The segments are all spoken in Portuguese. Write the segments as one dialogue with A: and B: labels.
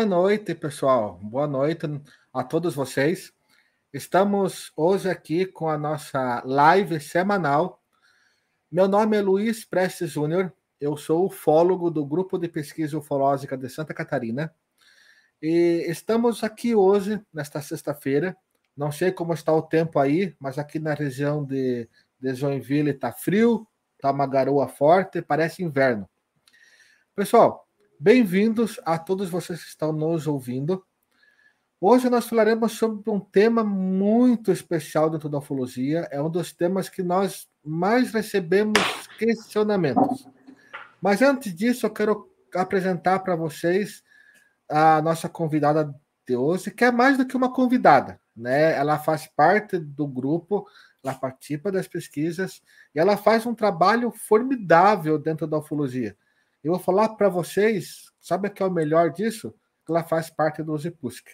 A: Boa noite, pessoal. Boa noite a todos vocês. Estamos hoje aqui com a nossa live semanal. Meu nome é Luiz Prestes Júnior. Eu sou ufólogo do Grupo de Pesquisa Ufológica de Santa Catarina. E estamos aqui hoje, nesta sexta-feira. Não sei como está o tempo aí, mas aqui na região de, de Joinville está frio, está uma garoa forte, parece inverno. Pessoal, bem-vindos a todos vocês que estão nos ouvindo. Hoje nós falaremos sobre um tema muito especial dentro da ufologia. É um dos temas que nós mais recebemos questionamentos. Mas antes disso, eu quero apresentar para vocês a nossa convidada de hoje, que é mais do que uma convidada, né? Ela faz parte do grupo, ela participa das pesquisas e ela faz um trabalho formidável dentro da ufologia. Eu vou falar para vocês, sabe o que é o melhor disso? Que ela faz parte do Zipusk.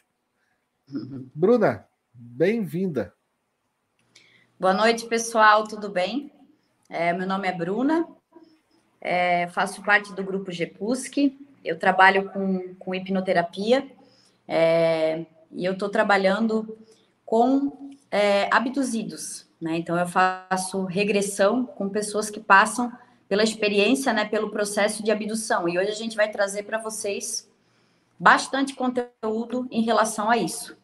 A: Uhum. Bruna, bem-vinda.
B: Boa noite, pessoal, tudo bem? É, meu nome é Bruna, é, faço parte do grupo GEPUSC, eu trabalho com, com hipnoterapia é, e eu estou trabalhando com é, abduzidos, né? Então eu faço regressão com pessoas que passam pela experiência, né, pelo processo de abdução. E hoje a gente vai trazer para vocês bastante conteúdo em relação a isso.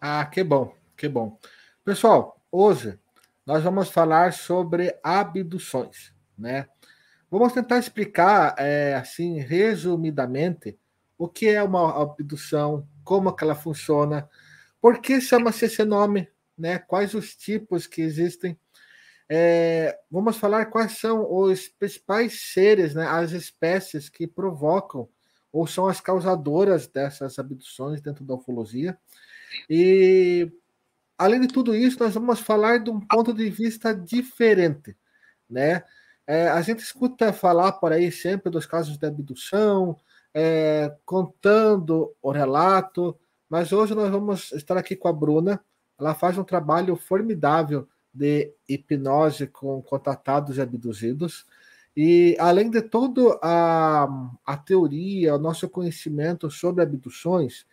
A: Ah, que bom, que bom. Pessoal, hoje nós vamos falar sobre abduções, né? Vamos tentar explicar, é, assim, resumidamente, o que é uma abdução, como que ela funciona, por que chama-se esse nome, né? Quais os tipos que existem. É, vamos falar quais são os principais seres, né? As espécies que provocam ou são as causadoras dessas abduções dentro da ufologia. E além de tudo isso, nós vamos falar de um ponto de vista diferente, né? É, a gente escuta falar por aí sempre dos casos de abdução, é, contando o relato, mas hoje nós vamos estar aqui com a Bruna, ela faz um trabalho formidável de hipnose com contatados e abduzidos. E além de toda a, a teoria, o nosso conhecimento sobre abduções,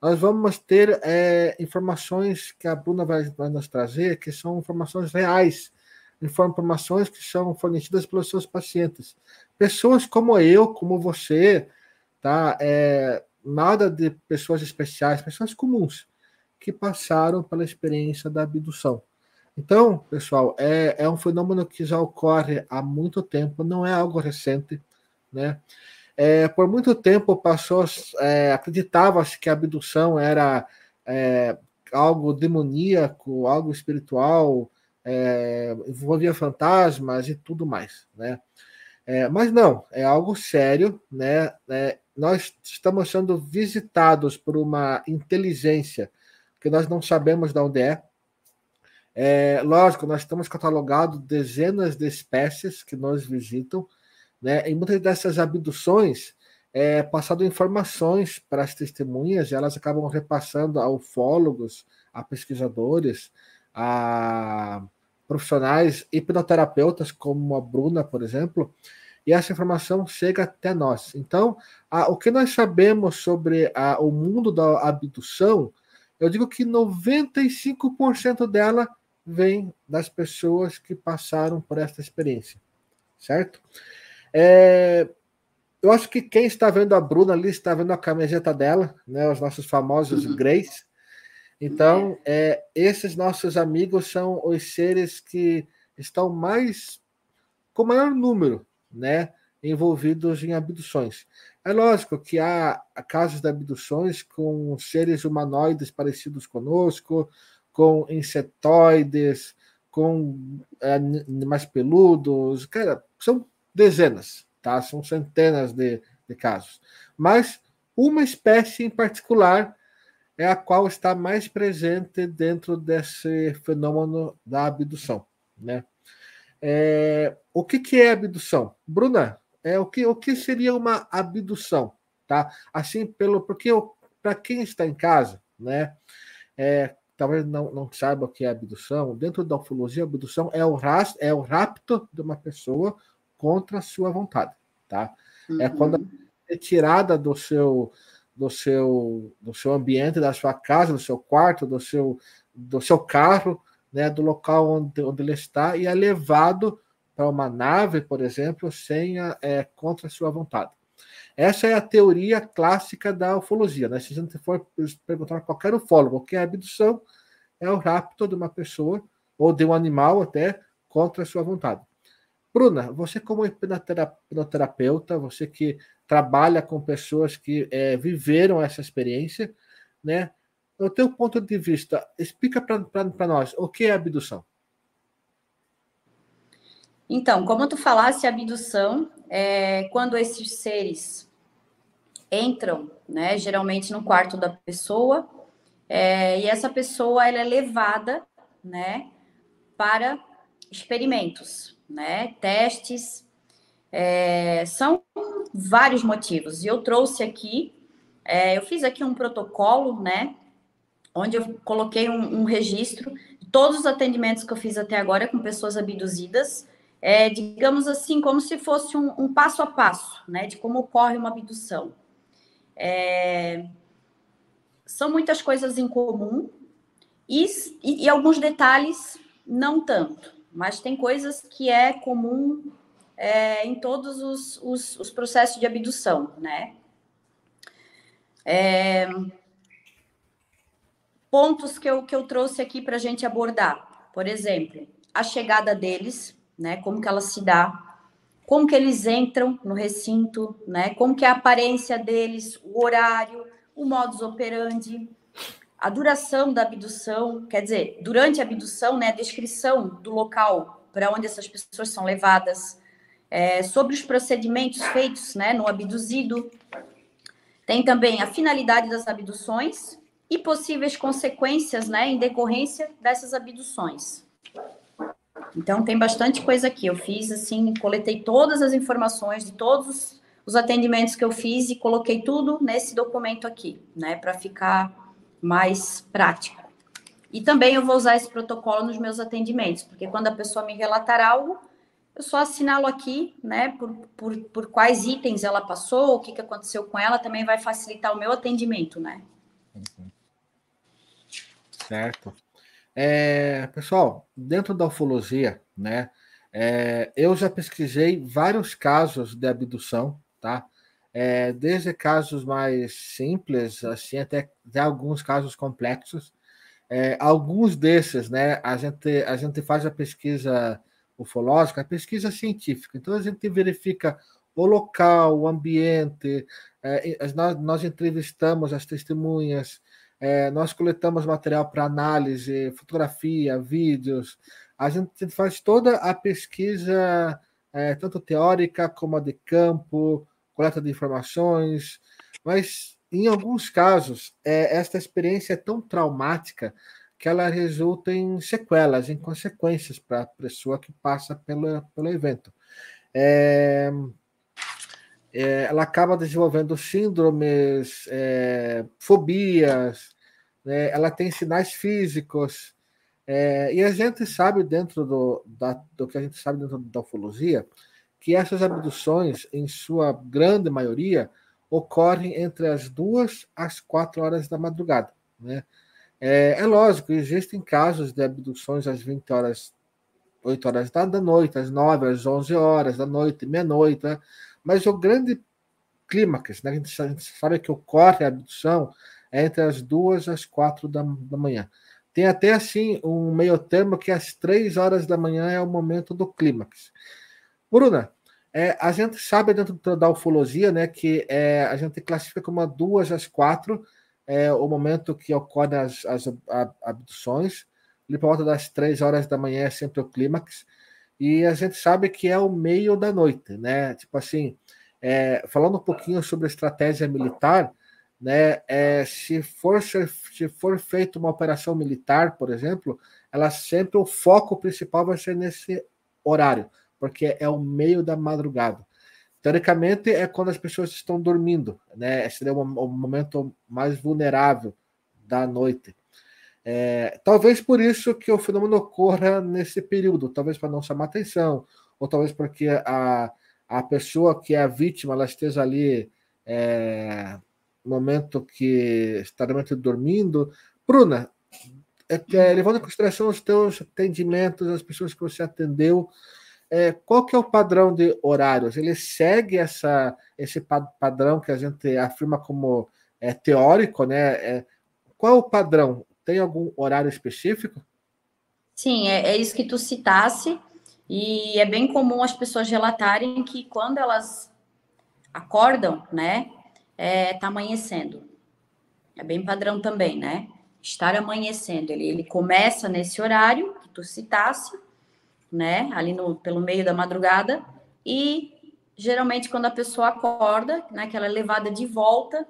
A: nós vamos ter é, informações que a Bruna vai, vai, nos trazer, que são informações reais, informações que são fornecidas pelos seus pacientes. Pessoas como eu, como você, tá? É, nada de pessoas especiais, pessoas comuns que passaram pela experiência da abdução. Então, pessoal, é, é um fenômeno que já ocorre há muito tempo, não é algo recente, né? É, por muito tempo passou, é, acreditava-se que a abdução era é, algo demoníaco, algo espiritual, é, envolvia fantasmas e tudo mais, né? É, mas não, é algo sério, né? É, nós estamos sendo visitados por uma inteligência que nós não sabemos de onde é. é lógico, nós estamos catalogados dezenas de espécies que nos visitam, né? E muitas dessas abduções é passado informações para as testemunhas, e elas acabam repassando a ufólogos, a pesquisadores, a profissionais hipnoterapeutas, como a Bruna, por exemplo, e essa informação chega até nós. Então, a, o que nós sabemos sobre a, o mundo da abdução eu digo que 95% dela vem das pessoas que passaram por essa experiência, certo? É, eu acho que quem está vendo a Bruna ali está vendo a camiseta dela, né? Os nossos famosos uhum. Greys. Então, é, esses nossos amigos são os seres que estão mais com maior número, né? Envolvidos em abduções. É lógico que há casos de abduções com seres humanoides parecidos conosco, com insetoides, com é, animais peludos, cara, são dezenas, tá? São centenas de, de casos. Mas uma espécie em particular é a qual está mais presente dentro desse fenômeno da abdução, né? É, o que, que é abdução? Bruna, é, o, que, o que seria uma abdução? Tá? Assim, pelo porque para quem está em casa, né, é, talvez não, não saiba o que é abdução, dentro da ufologia, abdução é o, rast, é o rapto de uma pessoa contra a sua vontade, tá? Uhum. É quando é retirada do seu do seu do seu ambiente, da sua casa, do seu quarto, do seu do seu carro, né, do local onde, onde ele está e é levado para uma nave, por exemplo, sem a, é, contra a sua vontade. Essa é a teoria clássica da ufologia. Né? Se a gente for perguntar a qualquer ufólogo o que é abdução, é o rapto de uma pessoa ou de um animal até contra a sua vontade. Bruna, você como hipnoterapeuta, você que trabalha com pessoas que é, viveram essa experiência, né? Do teu ponto de vista, explica para nós o que é abdução.
B: Então, como tu falasse, abdução é quando esses seres entram, né, geralmente no quarto da pessoa, é, e essa pessoa ela é levada, né, para experimentos, né, testes, é, são vários motivos. E eu trouxe aqui, é, eu fiz aqui um protocolo, né, onde eu coloquei um, um registro de todos os atendimentos que eu fiz até agora com pessoas abduzidas, é, digamos assim, como se fosse um, um, passo a passo, né, de como ocorre uma abdução. É, são muitas coisas em comum e, e, e, alguns detalhes não tanto, mas tem coisas que é comum é, em todos os, os, os, processos de abdução, né? É, pontos que eu, que eu trouxe aqui para a gente abordar, por exemplo, a chegada deles né? Como que ela se dá, como que eles entram no recinto, né? Como que é a aparência deles, o horário, o modus operandi, a duração da abdução, quer dizer, durante a abdução, né? A descrição do local para onde essas pessoas são levadas, é, sobre os procedimentos feitos, né? No abduzido. Tem também a finalidade das abduções e possíveis consequências, né? Em decorrência dessas abduções. Então tem bastante coisa aqui. Eu fiz assim, coletei todas as informações de todos os atendimentos que eu fiz e coloquei tudo nesse documento aqui, né, para ficar mais prático. E também eu vou usar esse protocolo nos meus atendimentos, porque quando a pessoa me relatar algo, eu só assinalo aqui, né, por, por, por quais itens ela passou, o que, que aconteceu com ela, também vai facilitar o meu atendimento, né? Uhum.
A: Certo. É, pessoal, dentro da ufologia, né, é, eu já pesquisei vários casos de abdução, tá? É, desde casos mais simples, assim, até, até alguns casos complexos. É, alguns desses, né, a gente, a gente faz a pesquisa ufológica, a pesquisa científica. Então, a gente verifica o local, o ambiente, é, nós, nós entrevistamos as testemunhas, é, nós coletamos material para análise, fotografia, vídeos. A gente faz toda a pesquisa, é, tanto teórica como a de campo, coleta de informações, mas em alguns casos, é, esta experiência é tão traumática que ela resulta em sequelas, em consequências para a pessoa que passa pelo, pelo evento. É, é, ela acaba desenvolvendo síndromes, é, fobias, né? ela tem sinais físicos, é, e a gente sabe dentro do, da, do que a gente sabe dentro da ufologia, que essas abduções, em sua grande maioria, ocorrem entre as duas às quatro horas da madrugada. Né? É, é lógico, existem casos de abduções às 20 horas, 8 horas da, noite, às 9, às 11 horas da noite, meia-noite, né? Mas o grande clímax, né, a, gente, a gente sabe que ocorre a abdução é entre as duas as quatro da, da manhã. Tem até assim um meio termo que às três horas da manhã é o momento do clímax. Bruna, é, a gente sabe dentro da ufologia né, que é, a gente classifica como duas às quatro é, o momento que ocorrem as, as abduções. Ali por volta das três horas da manhã é sempre o clímax e a gente sabe que é o meio da noite, né? Tipo assim, é, falando um pouquinho sobre estratégia militar, né? É, se for se for feita uma operação militar, por exemplo, ela sempre o foco principal vai ser nesse horário, porque é o meio da madrugada. Teoricamente é quando as pessoas estão dormindo, né? Esse é o, momento mais vulnerável da noite. É, talvez por isso que o fenômeno ocorra nesse período, talvez para não chamar atenção, ou talvez porque a, a pessoa que é a vítima ela esteja ali é, no momento que está realmente dormindo. Bruna, é, é, levando em consideração os teus atendimentos, as pessoas que você atendeu, é, qual que é o padrão de horários? Ele segue essa, esse padrão que a gente afirma como é, teórico, né? É, qual é o padrão? Tem algum horário específico?
B: Sim, é, é isso que tu citasse, e é bem comum as pessoas relatarem que quando elas acordam, né, é, tá amanhecendo. É bem padrão também, né? Estar amanhecendo. Ele, ele começa nesse horário que tu citasse, né? Ali no, pelo meio da madrugada, e geralmente quando a pessoa acorda, né, levada de volta,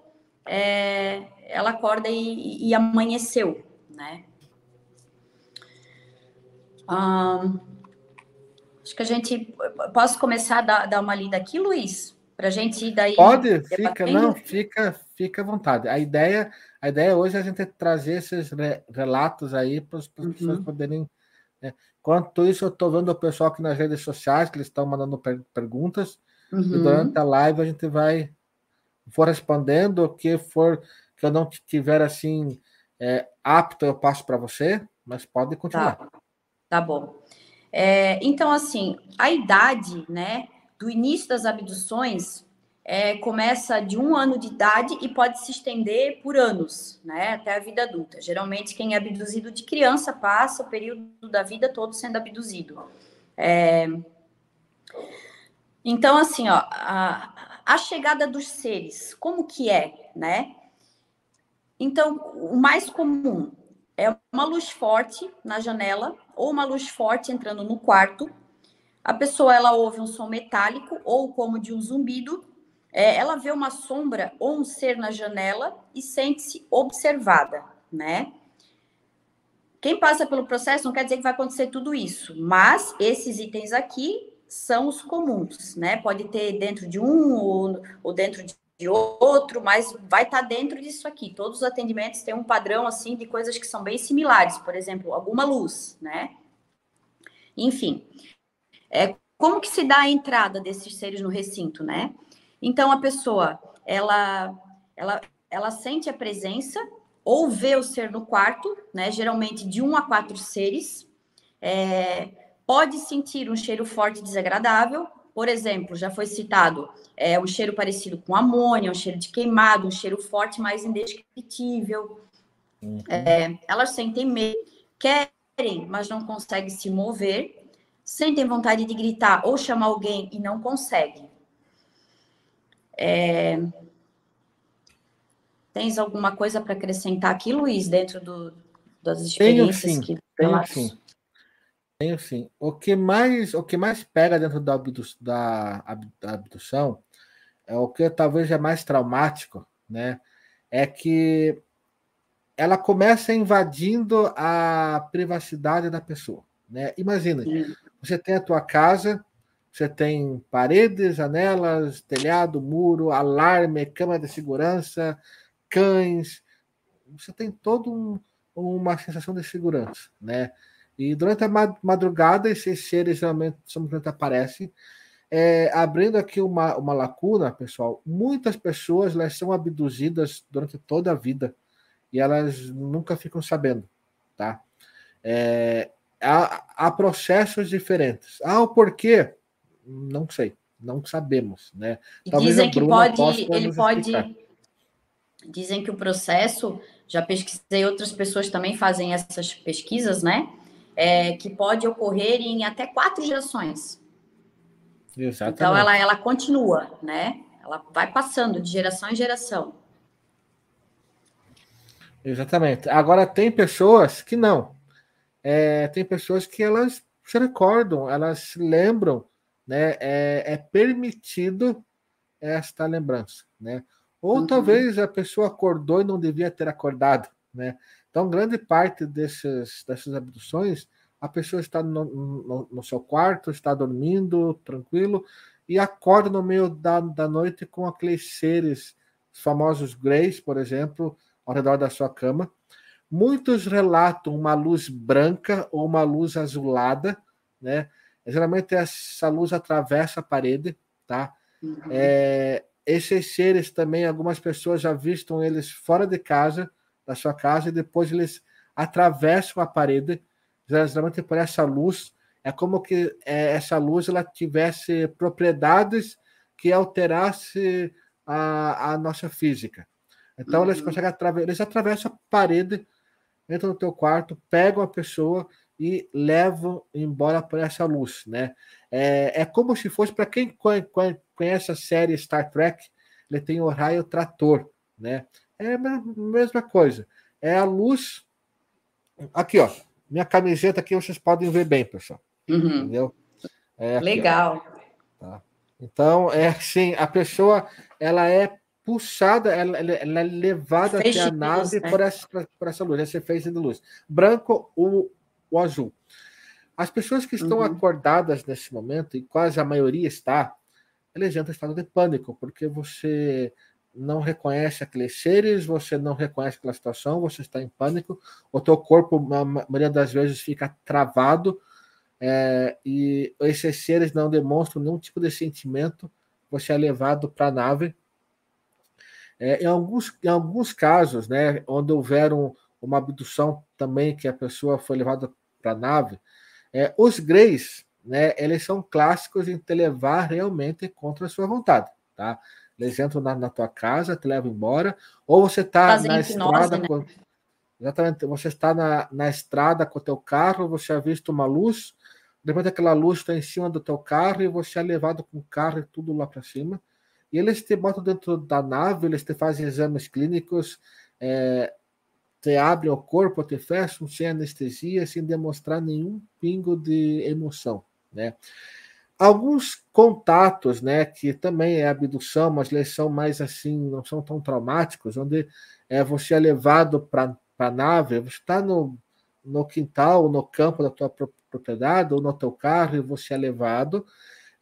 B: é, ela acorda e, e amanheceu, né? acho que a gente posso começar a dar, dar uma lida aqui, Luiz, para a gente ir daí.
A: Pode, fica, não, fica, fica à vontade. A ideia, a ideia hoje é a gente trazer esses relatos aí para as uhum. pessoas poderem. Né? Enquanto isso, eu estou vendo o pessoal aqui nas redes sociais que eles estão mandando per perguntas. Uhum. E durante a live a gente vai for respondendo o que for que eu não tiver assim é, apto, eu passo para você, mas pode continuar.
B: Tá, tá bom. É, então, assim, a idade, né, do início das abduções é, começa de um ano de idade e pode se estender por anos, né, até a vida adulta. Geralmente, quem é abduzido de criança passa o período da vida todo sendo abduzido. É... Então, assim, ó, a, a chegada dos seres, como que é, né? Então, o mais comum é uma luz forte na janela ou uma luz forte entrando no quarto. A pessoa ela ouve um som metálico ou como de um zumbido. É, ela vê uma sombra ou um ser na janela e sente-se observada, né? Quem passa pelo processo não quer dizer que vai acontecer tudo isso, mas esses itens aqui são os comuns, né? Pode ter dentro de um ou, ou dentro de de outro, mas vai estar tá dentro disso aqui. Todos os atendimentos têm um padrão assim de coisas que são bem similares, por exemplo, alguma luz, né? Enfim, é como que se dá a entrada desses seres no recinto, né? Então a pessoa, ela ela ela sente a presença ou vê o ser no quarto, né? Geralmente de um a quatro seres. É, pode sentir um cheiro forte e desagradável, por exemplo, já foi citado é, um cheiro parecido com amônia, um cheiro de queimado, um cheiro forte, mais indescritível. Uhum. É, elas sentem medo, querem, mas não conseguem se mover, sentem vontade de gritar ou chamar alguém e não conseguem. É... Tens alguma coisa para acrescentar aqui, Luiz, dentro do, das experiências
A: tenho, sim, que tenho, sim. Tenho sim. O que mais, o que mais pega dentro da, abdu da, da abdução, é o que talvez é mais traumático, né? É que ela começa invadindo a privacidade da pessoa, né? Imagina, você tem a tua casa, você tem paredes, janelas, telhado, muro, alarme, câmera de segurança, cães, você tem toda um, uma sensação de segurança, né? E durante a madrugada, esses seres realmente simplesmente aparecem. É, abrindo aqui uma, uma lacuna, pessoal, muitas pessoas elas são abduzidas durante toda a vida e elas nunca ficam sabendo, tá? É, há, há, processos diferentes. Ah, o porquê? Não sei, não sabemos, né?
B: Talvez dizem que pode, ele pode. Dizem que o processo, já pesquisei, outras pessoas também fazem essas pesquisas, né? É, que pode ocorrer em até quatro gerações. Exatamente. Então, ela, ela continua, né? Ela vai passando de geração em geração.
A: Exatamente. Agora, tem pessoas que não. É, tem pessoas que elas se recordam, elas se lembram, né? É, é permitido esta lembrança, né? Ou uhum. talvez a pessoa acordou e não devia ter acordado, né? Então, grande parte desses, dessas abduções, a pessoa está no, no, no, seu quarto, está dormindo tranquilo e acorda no meio da, da noite com aqueles seres, os famosos greys, por exemplo, ao redor da sua cama. Muitos relatam uma luz branca ou uma luz azulada, né? geralmente essa luz atravessa a parede, tá? Uhum. É, esses seres também, algumas pessoas já vistam eles fora de casa, da sua casa, e depois eles atravessam a parede, geralmente por essa luz. É como que é, essa luz ela tivesse propriedades que alterasse a, a nossa física. Então uhum. eles conseguem atravessar, eles atravessam a parede, entram no teu quarto, pegam a pessoa e levam embora por essa luz, né? É, é como se fosse para quem conhece a série Star Trek, ele tem o raio trator, né? É a mesma coisa. É a luz. Aqui, ó. Minha camiseta aqui vocês podem ver bem, pessoal.
B: Uhum. Entendeu? É aqui, Legal.
A: Tá. Então, é assim, a pessoa ela é puxada, ela, ela é levada até a nave luz, né? por, essa, por essa luz, esse feixe de luz. Branco ou azul. As pessoas que estão uhum. acordadas nesse momento, e quase a maioria está, eles entram em estado de pânico, porque você não reconhece aqueles seres, você não reconhece aquela situação, você está em pânico, o teu corpo, a maioria das vezes, fica travado, é, e esses seres não demonstram nenhum tipo de sentimento, você é levado para a nave. É, em, alguns, em alguns casos, né, onde houver um, uma abdução também, que a pessoa foi levada para a nave, é, os greys, né, eles são clássicos em te levar realmente contra a sua vontade, tá? Eles entram na, na tua casa, te levam embora, ou você está na estrada... Né? Com, exatamente, você está na, na estrada com o teu carro, você ha visto uma luz, depois aquela luz está em cima do teu carro e você é levado com o carro e tudo lá para cima. E eles te botam dentro da nave, eles te fazem exames clínicos, é, te abrem o corpo, te fecham sem anestesia, sem demonstrar nenhum pingo de emoção, né? Alguns contatos, né, que também é abdução, mas eles são mais assim, não são tão traumáticos, onde é, você é levado para a nave, você está no, no quintal, no campo da tua propriedade, ou no teu carro, e você é levado,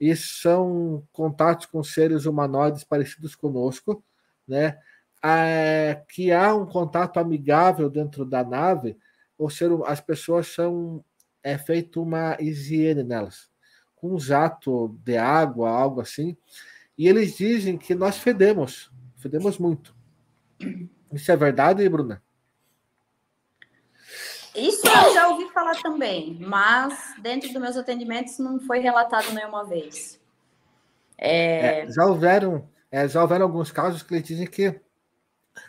A: e são contatos com seres humanoides parecidos conosco, né? é, que há um contato amigável dentro da nave, ou seja, as pessoas são é feito uma higiene nelas, um jato de água, algo assim, e eles dizem que nós fedemos, fedemos muito. Isso é verdade, Bruna?
B: Isso eu já ouvi falar também, mas dentro dos meus atendimentos não foi relatado nenhuma vez.
A: É... É, já houveram, é, já houveram alguns casos que eles dizem que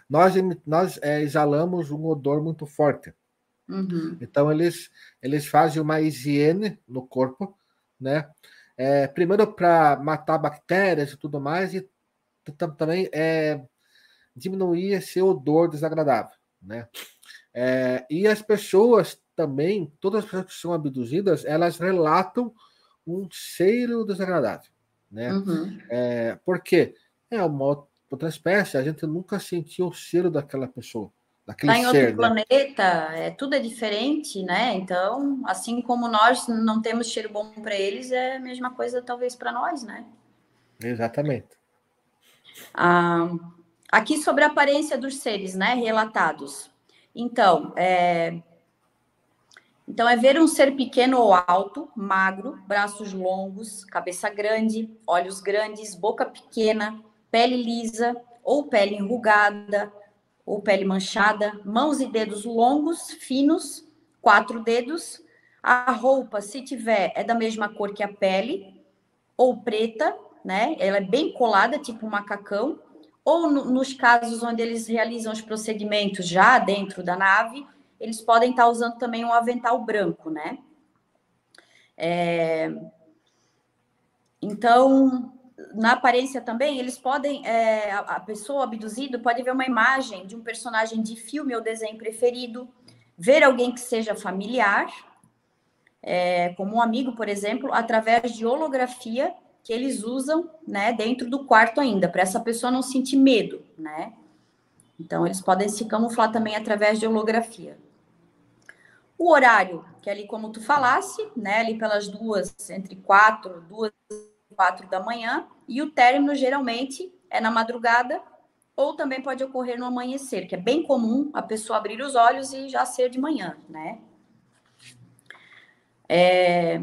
A: nós, nós é, exalamos um odor muito forte. Uhum. Então, eles, eles fazem uma higiene no corpo, né? É, primeiro para matar bactérias e tudo mais, e também é, diminuir esse odor desagradável, né? É, e as pessoas também, todas as pessoas que são abduzidas, elas relatam um cheiro desagradável, né? Uhum. É, por quê? É uma outra espécie, a gente nunca sentiu o cheiro daquela pessoa. Daquele
B: tá em outro ser, né? planeta, é, tudo é diferente, né? Então, assim como nós não temos cheiro bom para eles, é a mesma coisa talvez para nós, né?
A: Exatamente.
B: Ah, aqui sobre a aparência dos seres, né? Relatados. Então, é, então, é ver um ser pequeno ou alto, magro, braços longos, cabeça grande, olhos grandes, boca pequena, pele lisa ou pele enrugada ou pele manchada, mãos e dedos longos, finos, quatro dedos. A roupa, se tiver, é da mesma cor que a pele ou preta, né? Ela é bem colada, tipo um macacão. Ou no, nos casos onde eles realizam os procedimentos já dentro da nave, eles podem estar usando também um avental branco, né? É... Então, na aparência também, eles podem, é, a, pessoa abduzida pode ver uma imagem de um personagem de filme ou desenho preferido, ver alguém que seja familiar, é, como um amigo, por exemplo, através de holografia que eles usam, né, dentro do quarto ainda, para essa pessoa não sentir medo, né? Então, eles podem se camuflar também através de holografia. O horário, que é ali como tu falasse, né, ali pelas duas, entre quatro, duas quatro da manhã, e o término geralmente é na madrugada ou também pode ocorrer no amanhecer, que é bem comum a pessoa abrir os olhos e já ser de manhã, né? É...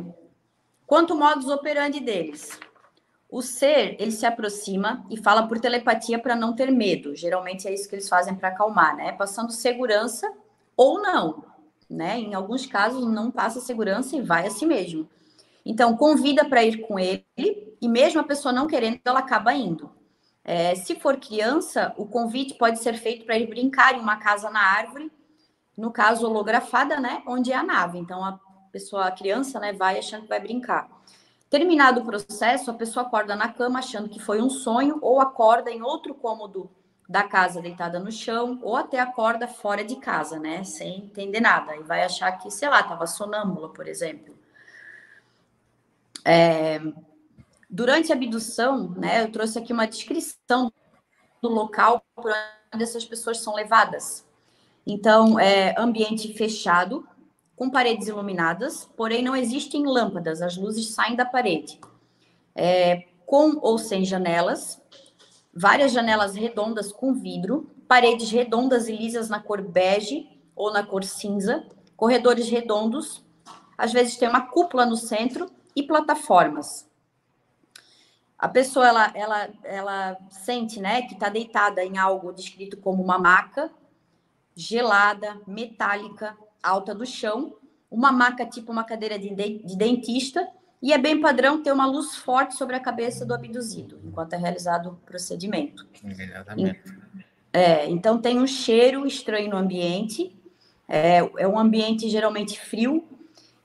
B: Quanto modus operandi deles? O ser, ele se aproxima e fala por telepatia para não ter medo. Geralmente é isso que eles fazem para acalmar, né? Passando segurança ou não, né? Em alguns casos não passa segurança e vai a si mesmo. Então, convida para ir com ele e mesmo a pessoa não querendo, ela acaba indo. É, se for criança, o convite pode ser feito para ir brincar em uma casa na árvore, no caso holografada, né? Onde é a nave. Então, a pessoa, a criança, né, vai achando que vai brincar. Terminado o processo, a pessoa acorda na cama achando que foi um sonho, ou acorda em outro cômodo da casa deitada no chão, ou até acorda fora de casa, né? Sem entender nada. E vai achar que, sei lá, estava sonâmbula, por exemplo. É... Durante a abdução, né, eu trouxe aqui uma descrição do local por onde essas pessoas são levadas. Então, é ambiente fechado, com paredes iluminadas, porém não existem lâmpadas, as luzes saem da parede. É, com ou sem janelas, várias janelas redondas com vidro, paredes redondas e lisas na cor bege ou na cor cinza, corredores redondos, às vezes tem uma cúpula no centro e plataformas. A pessoa ela, ela, ela sente, né, que está deitada em algo descrito como uma maca gelada, metálica, alta do chão, uma maca tipo uma cadeira de, de dentista, e é bem padrão ter uma luz forte sobre a cabeça do abduzido, enquanto é realizado o procedimento. Exatamente. É, então tem um cheiro estranho no ambiente, é, é um ambiente geralmente frio,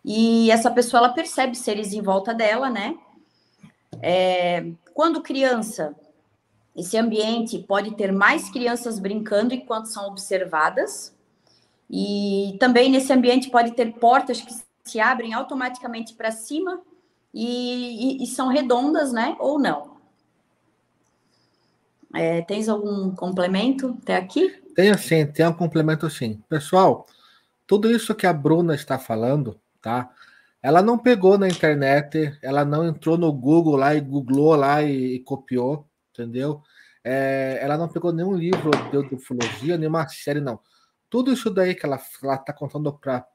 B: e essa pessoa ela percebe seres em volta dela, né? É, quando criança, esse ambiente pode ter mais crianças brincando enquanto são observadas, e também nesse ambiente pode ter portas que se abrem automaticamente para cima e, e, e, são redondas, né? Ou não. É, tens algum complemento até aqui?
A: Tem sim, tem um complemento sim. Pessoal, tudo isso que a Bruna está falando, tá? Ela não pegou na internet, ela não entrou no Google lá e googlou lá e, e copiou, entendeu? É, ela não pegou nenhum livro de ufologia, nenhuma série, não tudo isso daí que ela está contando para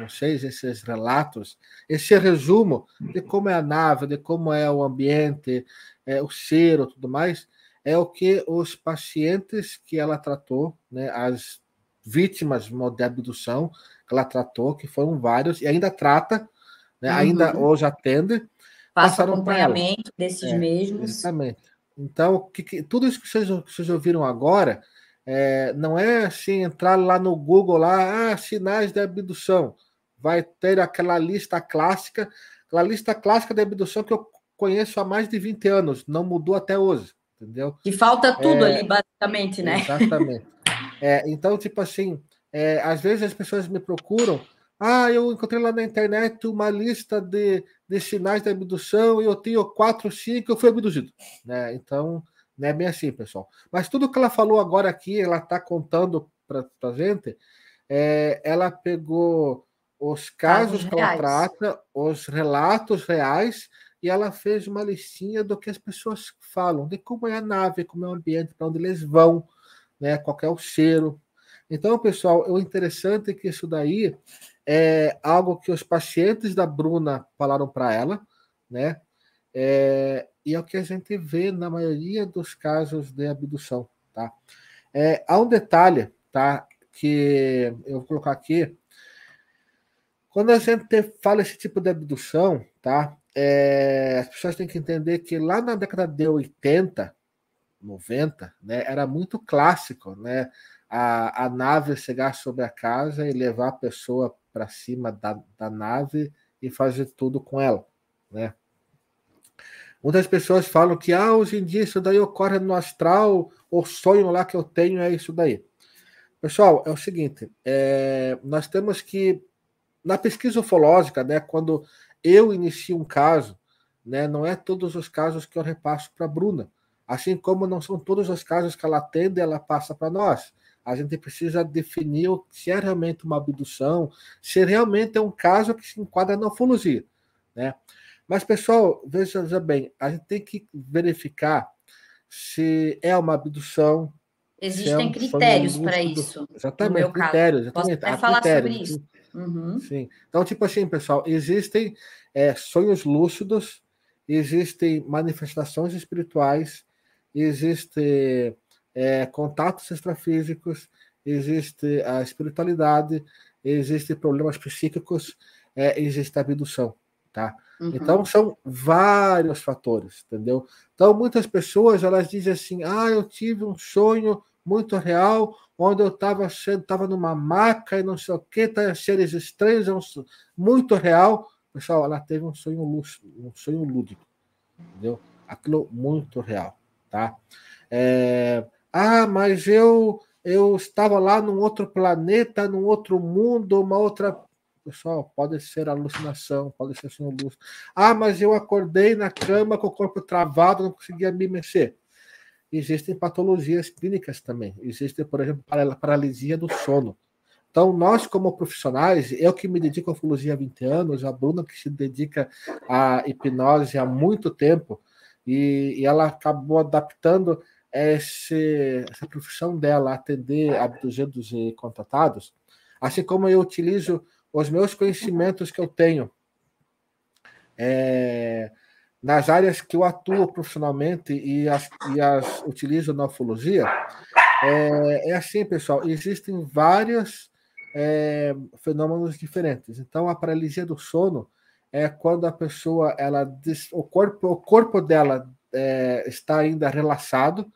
A: vocês, esses relatos, esse resumo de como é a nave, de como é o ambiente, é, o cheiro tudo mais, é o que os pacientes que ela tratou, né, as vítimas de abdução que ela tratou, que foram vários, e ainda trata, né, uhum. ainda hoje atende.
B: Passa acompanhamento desses é, mesmos.
A: Exatamente. Então, que, que, tudo isso que vocês, que vocês ouviram agora é, não é assim entrar lá no Google lá, ah, sinais de abdução. Vai ter aquela lista clássica, aquela lista clássica de abdução que eu conheço há mais de 20 anos, não mudou até hoje, entendeu?
B: E falta tudo é, ali, basicamente, né?
A: Exatamente. É, então, tipo assim, é, às vezes as pessoas me procuram, ah, eu encontrei lá na internet uma lista de, de sinais de abdução e eu tenho quatro, cinco, eu fui abduzido. Né? Então, não é bem assim, pessoal. Mas tudo que ela falou agora aqui, ela está contando para a gente, é, ela pegou os casos que ela trata, os relatos reais, e ela fez uma listinha do que as pessoas falam, de como é a nave, como é o ambiente, para onde eles vão, né, qual é o cheiro. Então, pessoal, o interessante é que isso daí é algo que os pacientes da Bruna falaram para ela, né? É, e é o que a gente vê na maioria dos casos de abdução, tá? É, há um detalhe, tá? Que eu vou colocar aqui. Quando a gente fala esse tipo de abdução, tá? É, as pessoas têm que entender que lá na década de 80, 90, né, era muito clássico, né? A, a nave chegar sobre a casa e levar a pessoa para cima da, da nave e fazer tudo com ela, né? Muitas pessoas falam que ah, hoje em dia isso daí ocorre no astral, o sonho lá que eu tenho é isso daí. Pessoal, é o seguinte: é, nós temos que, na pesquisa ufológica, né, quando eu inicio um caso, né, não é todos os casos que eu repasso para a Bruna. Assim como não são todos os casos que ela atende, ela passa para nós. A gente precisa definir se é realmente uma abdução, se realmente é um caso que se enquadra na ufologia. Né? Mas, pessoal, veja bem, a gente tem que verificar se é uma abdução.
B: Existem é um critérios para isso.
A: Exatamente, critérios.
B: Exatamente. Posso até falar
A: critérios.
B: sobre isso.
A: Uhum. Sim. Então, tipo assim, pessoal, existem é, sonhos lúcidos, existem manifestações espirituais, existem é, contatos extrafísicos, existe a espiritualidade, existem problemas psíquicos, é, existe a abdução, tá? Uhum. Então são vários fatores, entendeu? Então muitas pessoas elas dizem assim, ah, eu tive um sonho muito real, onde eu estava estava numa maca e não sei o que, tá, seres estranhos, é um, muito real. Pessoal, ela teve um sonho lúcido, um sonho lúdico, entendeu? Aquilo muito real, tá? É, ah, mas eu eu estava lá num outro planeta, num outro mundo, uma outra. Pessoal, pode ser alucinação, pode ser sonho lúcido. Ah, mas eu acordei na cama com o corpo travado, não conseguia me mexer existem patologias clínicas também. Existe, por exemplo, paralisia do sono. Então, nós, como profissionais, eu que me dedico à ufologia há 20 anos, a Bruna que se dedica à hipnose há muito tempo, e, e ela acabou adaptando esse, essa profissão dela atender abduzidos e contratados, assim como eu utilizo os meus conhecimentos que eu tenho é, nas áreas que eu atuo profissionalmente e as, e as utilizo na ufologia, é, é assim, pessoal, existem vários é, fenômenos diferentes. Então, a paralisia do sono é quando a pessoa, ela o corpo, o corpo dela é, está ainda relaxado,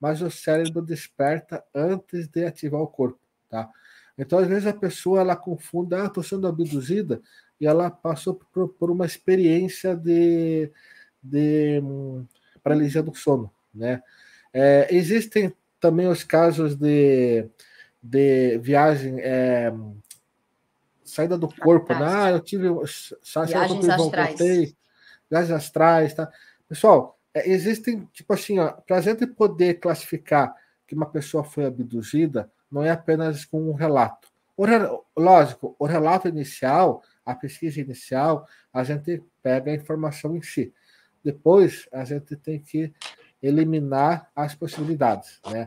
A: mas o cérebro desperta antes de ativar o corpo, tá? Então, às vezes a pessoa ela confunde, ah, estou sendo abduzida, e ela passou por, por uma experiência de de um, paralisia do sono. Né? É, existem também os casos de, de viagem, é, saída do corpo, né? Ah, eu tive
B: viagens astrais. Voltei,
A: viagens astrais, tá? Pessoal, é, existem, tipo assim, para a gente poder classificar que uma pessoa foi abduzida, não é apenas com um relato. O, lógico, o relato inicial, a pesquisa inicial, a gente pega a informação em si. Depois, a gente tem que eliminar as possibilidades, né?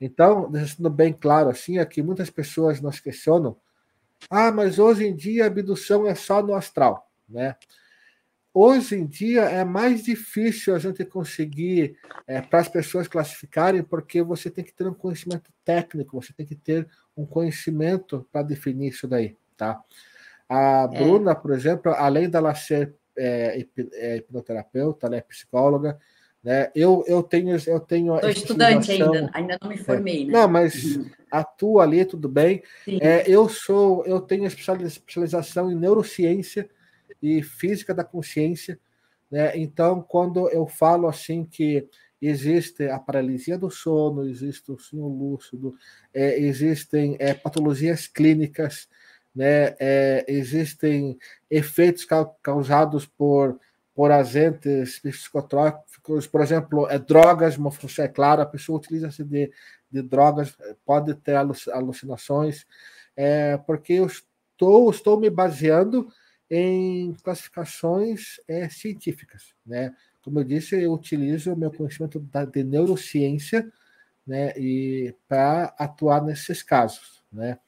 A: Então, deixando bem claro assim, é que muitas pessoas nos questionam: ah, mas hoje em dia a abdução é só no astral, né? Hoje em dia é mais difícil a gente conseguir é, para as pessoas classificarem, porque você tem que ter um conhecimento técnico, você tem que ter um conhecimento para definir isso daí, tá? A é. Bruna, é. por exemplo, além dela ser é, é hipnoterapeuta, né, psicóloga, né? Eu, eu tenho eu tenho
B: estudante ainda, ainda não me formei, né?
A: Não, mas atuo ali, tudo bem. É, eu sou eu tenho especialização em neurociência e física da consciência, né? Então, quando eu falo assim que existe a paralisia do sono, existe o sonho lúcido, é, existem é, patologias clínicas, né? É, existem efeitos causados por, por agentes psicotrópicos, por exemplo, é, drogas, uma função é clara, a pessoa utiliza-se de, de drogas, pode ter alucinações, é, porque eu estou, estou me baseando em classificações é, científicas, né? Como eu disse, eu utilizo o meu conhecimento da, de neurociência, né, e para atuar nesses casos, né?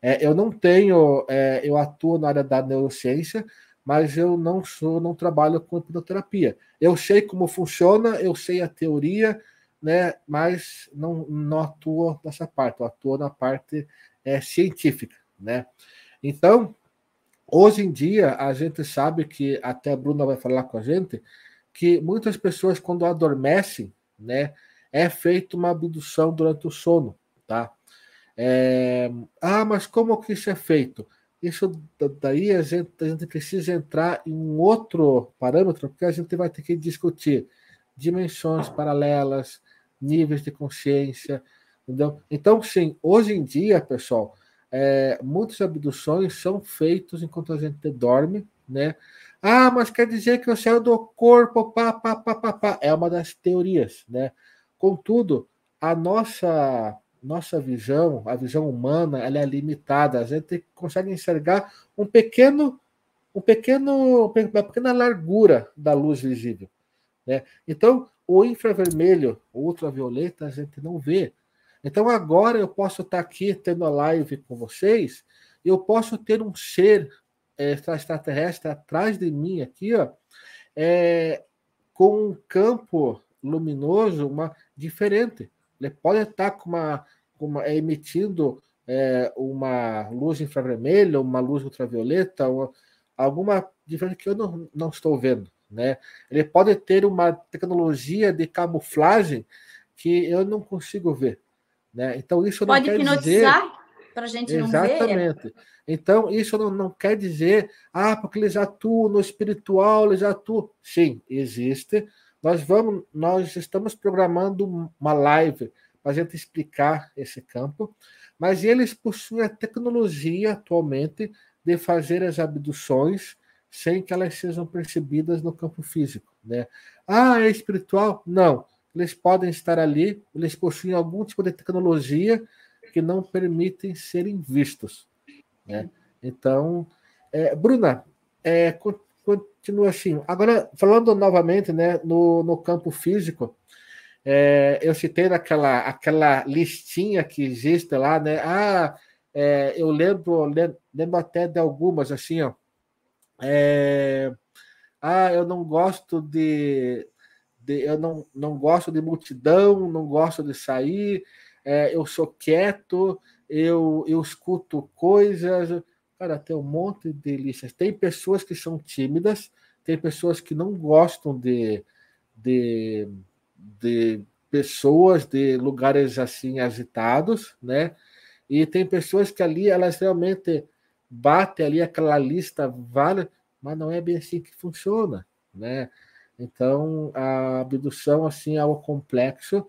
A: É, eu não tenho, é, eu atuo na área da neurociência, mas eu não sou, não trabalho com hipnoterapia. Eu sei como funciona, eu sei a teoria, né? Mas não, não atuo nessa parte, eu atuo na parte é, científica, né? Então, hoje em dia a gente sabe que até a Bruna vai falar com a gente que muitas pessoas quando adormecem, né, é feita uma abdução durante o sono, tá? É, ah, mas como que isso é feito? Isso daí a gente, a gente precisa entrar em um outro parâmetro, porque a gente vai ter que discutir dimensões paralelas, níveis de consciência, entendeu? Então, sim, hoje em dia, pessoal, é, muitas abduções são feitas enquanto a gente dorme, né? Ah, mas quer dizer que eu saio do corpo, pá, pá, pá, pá, pá. É uma das teorias, né? Contudo, a nossa nossa visão, a visão humana, ela é limitada. A gente consegue enxergar um pequeno, um pequeno, uma pequena largura da luz visível. Né? Então, o infravermelho, o ultravioleta, a gente não vê. Então, agora eu posso estar aqui tendo a live com vocês, eu posso ter um ser é, extraterrestre atrás de mim aqui, ó, é, com um campo luminoso uma, diferente. Ele pode estar com uma, com uma emitindo é, uma luz infravermelha, uma luz ultravioleta, uma, alguma diferença que eu não, não estou vendo. Né? Ele pode ter uma tecnologia de camuflagem que eu não consigo ver. Né? Então, isso
B: pode
A: não
B: quer
A: dizer...
B: para a gente não ver.
A: Exatamente. Então, isso não, não quer dizer, ah, porque eles atuam no espiritual, eles atuam. Sim, existe. Nós vamos, nós estamos programando uma live para a gente explicar esse campo, mas eles possuem a tecnologia atualmente de fazer as abduções sem que elas sejam percebidas no campo físico. Né? Ah, é espiritual? Não. Eles podem estar ali, eles possuem algum tipo de tecnologia que não permitem serem vistos. Né? Então, é, Bruna, é, continua assim. Agora, falando novamente né, no, no campo físico, é, eu citei naquela aquela listinha que existe lá, né? Ah, é, eu lembro, lembro, até de algumas, assim, ó. É, ah, eu não gosto de, de, eu não, não gosto de multidão, não gosto de sair, é, eu sou quieto, eu, eu escuto coisas. Cara, tem um monte de listas. Tem pessoas que são tímidas, tem pessoas que não gostam de, de, de pessoas, de lugares assim agitados, né? E tem pessoas que ali elas realmente batem ali aquela lista vale, mas não é bem assim que funciona, né? Então a abdução assim é algo complexo,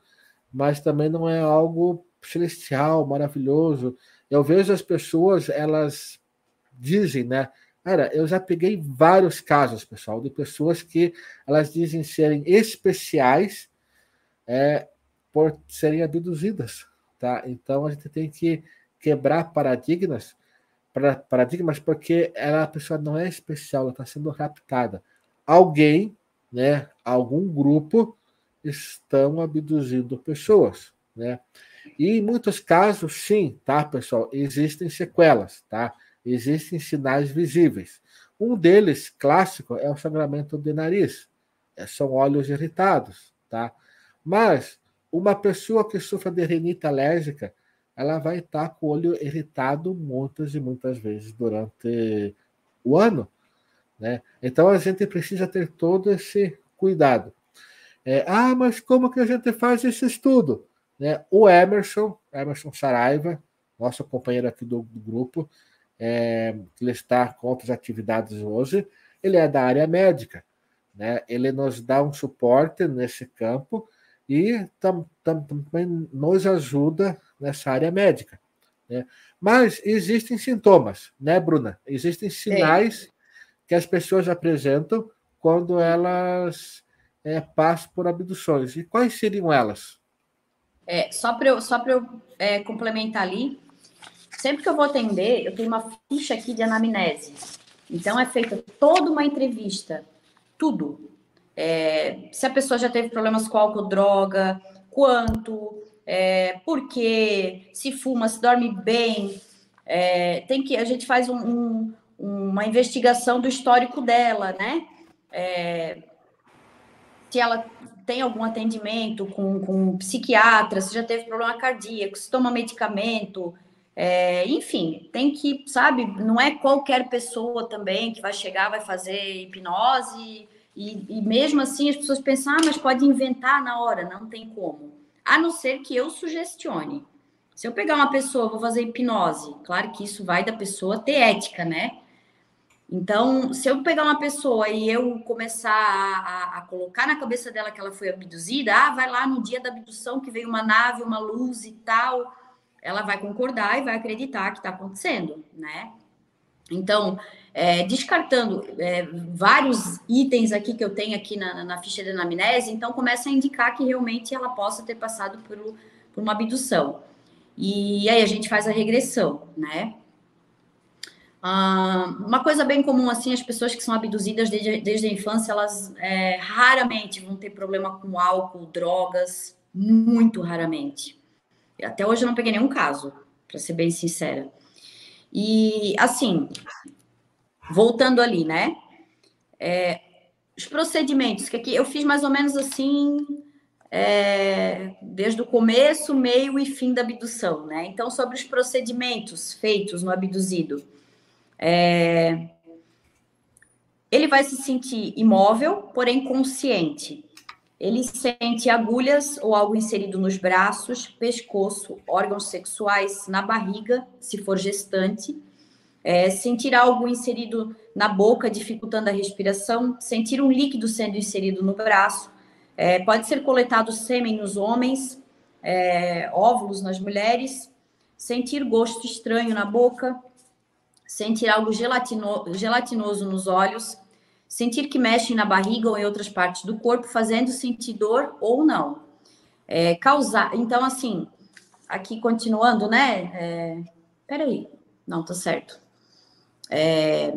A: mas também não é algo celestial, maravilhoso. Eu vejo as pessoas, elas dizem, né? Cara, eu já peguei vários casos, pessoal, de pessoas que elas dizem serem especiais é, por serem abduzidas, tá? Então a gente tem que quebrar paradigmas, para paradigmas, porque ela, a pessoa não é especial, ela está sendo raptada. Alguém, né? Algum grupo estão abduzindo pessoas, né? E em muitos casos, sim, tá, pessoal? Existem sequelas, tá? Existem sinais visíveis. Um deles, clássico, é o sangramento de nariz. É, são olhos irritados, tá? Mas uma pessoa que sofra de rinite alérgica, ela vai estar com o olho irritado muitas e muitas vezes durante o ano, né? Então a gente precisa ter todo esse cuidado. É, ah, mas como que a gente faz esse estudo? Né? O Emerson, Emerson Saraiva, nosso companheiro aqui do, do grupo, é, ele está com outras atividades hoje, ele é da área médica. Né? Ele nos dá um suporte nesse campo e tam, tam, também nos ajuda nessa área médica. Né? Mas existem sintomas, né, Bruna? Existem sinais que as pessoas apresentam quando elas é, passam por abduções. E quais seriam elas?
B: É, só para eu, só eu é, complementar ali, sempre que eu vou atender, eu tenho uma ficha aqui de anamnese. Então, é feita toda uma entrevista, tudo. É, se a pessoa já teve problemas com álcool, droga, quanto, é, por quê, se fuma, se dorme bem. É, tem que a gente faz um, um, uma investigação do histórico dela, né? É, se ela tem algum atendimento com, com um psiquiatra, se já teve problema cardíaco, se toma medicamento, é, enfim, tem que, sabe, não é qualquer pessoa também que vai chegar, vai fazer hipnose, e, e mesmo assim as pessoas pensam, ah, mas pode inventar na hora, não tem como. A não ser que eu sugestione. Se eu pegar uma pessoa, vou fazer hipnose, claro que isso vai da pessoa ter ética, né? Então, se eu pegar uma pessoa e eu começar a, a, a, colocar na cabeça dela que ela foi abduzida, ah, vai lá no dia da abdução que veio uma nave, uma luz e tal, ela vai concordar e vai acreditar que está acontecendo, né? Então, é, descartando é, vários itens aqui que eu tenho aqui na, na, ficha de anamnese, então começa a indicar que realmente ela possa ter passado por, por uma abdução. E aí a gente faz a regressão, né? Uma coisa bem comum, assim, as pessoas que são abduzidas desde, desde a infância, elas é, raramente vão ter problema com álcool, drogas, muito raramente. Até hoje eu não peguei nenhum caso, para ser bem sincera. E, assim, voltando ali, né? É, os procedimentos, que aqui eu fiz mais ou menos assim, é, desde o começo, meio e fim da abdução, né? Então, sobre os procedimentos feitos no abduzido. É, ele vai se sentir imóvel, porém consciente. Ele sente agulhas ou algo inserido nos braços, pescoço, órgãos sexuais, na barriga, se for gestante. É, sentir algo inserido na boca, dificultando a respiração. Sentir um líquido sendo inserido no braço. É, pode ser coletado sêmen nos homens, é, óvulos nas mulheres. Sentir gosto estranho na boca. Sentir algo gelatino, gelatinoso nos olhos sentir que mexem na barriga ou em outras partes do corpo, fazendo sentir dor ou não. É, causar. Então, assim, aqui continuando, né? É, peraí, não, tá certo. É,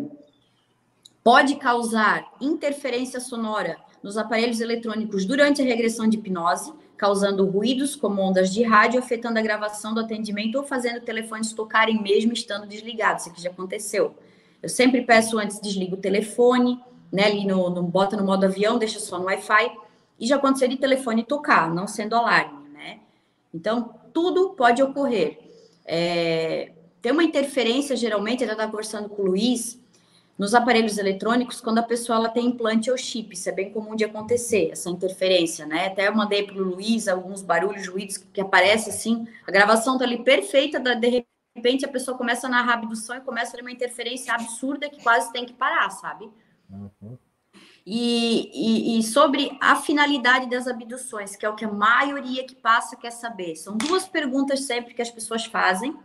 B: pode causar interferência sonora nos aparelhos eletrônicos durante a regressão de hipnose, causando ruídos como ondas de rádio, afetando a gravação do atendimento ou fazendo telefones tocarem mesmo estando desligados. Isso aqui já aconteceu. Eu sempre peço antes desliga o telefone, né, ali no, no, bota no modo avião, deixa só no Wi-Fi, e já aconteceu de telefone tocar, não sendo alarme, né? Então, tudo pode ocorrer. É, tem uma interferência, geralmente, eu estava conversando com o Luiz, nos aparelhos eletrônicos, quando a pessoa ela tem implante ou chip, isso é bem comum de acontecer, essa interferência, né? Até eu mandei para o Luiz alguns barulhos, ruídos que aparecem assim, a gravação está ali perfeita, de repente a pessoa começa a narrar abdução e começa a uma interferência absurda que quase tem que parar, sabe? Uhum. E, e, e, sobre a finalidade das abduções, que é o que a maioria que passa quer saber. São duas perguntas sempre que as pessoas fazem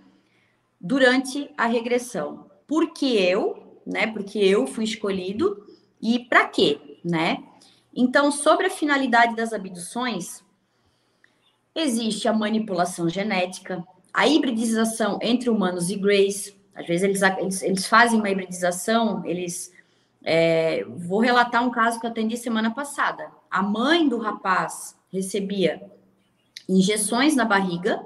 B: durante a regressão. Por que eu, né? Porque eu fui escolhido e para quê, né? Então, sobre a finalidade das abduções, existe a manipulação genética, a hibridização entre humanos e greys. Às vezes eles, eles, eles fazem uma hibridização, eles é, vou relatar um caso que eu atendi semana passada. A mãe do rapaz recebia injeções na barriga,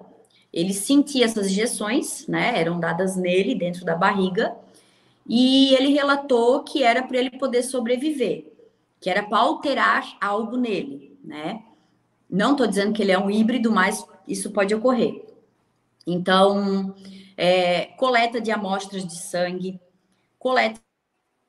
B: ele sentia essas injeções, né? Eram dadas nele dentro da barriga, e ele relatou que era para ele poder sobreviver, que era para alterar algo nele, né? Não estou dizendo que ele é um híbrido, mas isso pode ocorrer. Então, é, coleta de amostras de sangue, coleta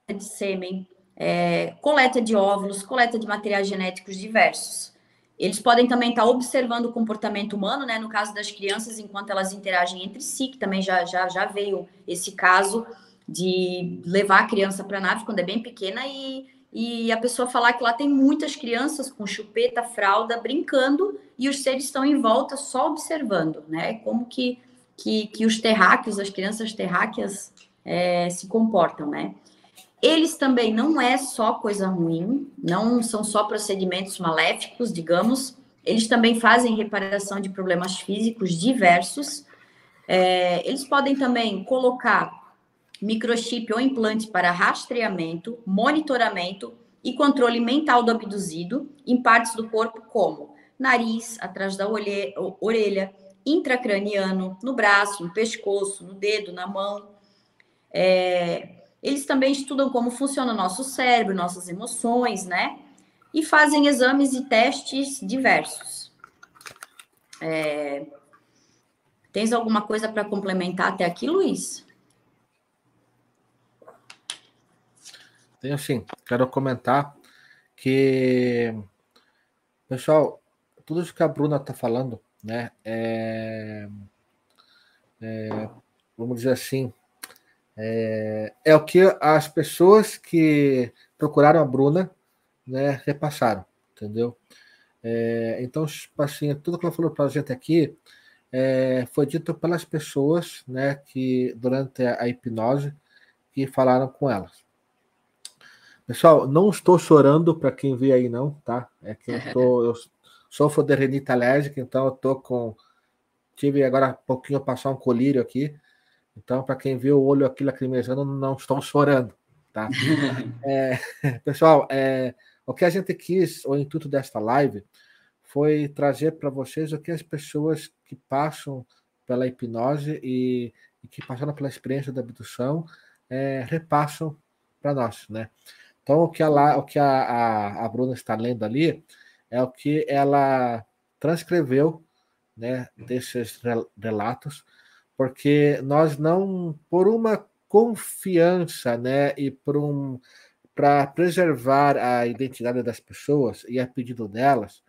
B: de sêmen, é, coleta de óvulos, coleta de materiais genéticos diversos. Eles podem também estar observando o comportamento humano, né? No caso das crianças, enquanto elas interagem entre si, que também já, já, já veio esse caso de levar a criança para a nave quando é bem pequena e, e a pessoa falar que lá tem muitas crianças com chupeta, fralda, brincando e os seres estão em volta só observando, né? Como que, que, que os terráqueos, as crianças terráqueas é, se comportam, né? Eles também não é só coisa ruim, não são só procedimentos maléficos, digamos. Eles também fazem reparação de problemas físicos diversos. É, eles podem também colocar microchip ou implante para rastreamento, monitoramento e controle mental do abduzido em partes do corpo, como nariz, atrás da orelha, intracraniano, no braço, no pescoço, no dedo, na mão. É, eles também estudam como funciona o nosso cérebro, nossas emoções, né? E fazem exames e testes diversos. É... Tens alguma coisa para complementar até aqui, Luiz?
A: Tenho sim. Quero comentar que, pessoal, tudo isso que a Bruna está falando, né? É... É... Vamos dizer assim, é, é o que as pessoas que procuraram a Bruna né, repassaram, entendeu? É, então, tipo assim, tudo que ela falou para a gente aqui é, foi dito pelas pessoas né, que, durante a, a hipnose, que falaram com elas. Pessoal, não estou chorando para quem vê aí, não, tá? É que eu, tô, eu sofro de renite alérgica, então eu tô com. Tive agora há pouquinho passar um colírio aqui. Então, para quem vê o olho aqui lacrimejando, não estão chorando, tá? é, pessoal, é, o que a gente quis, o intuito desta live, foi trazer para vocês o que as pessoas que passam pela hipnose e, e que passaram pela experiência da abdução é, repassam para nós, né? Então, o que, ela, o que a, a, a Bruna está lendo ali é o que ela transcreveu né, desses relatos, porque nós não, por uma confiança, né, e um para preservar a identidade das pessoas e a pedido delas,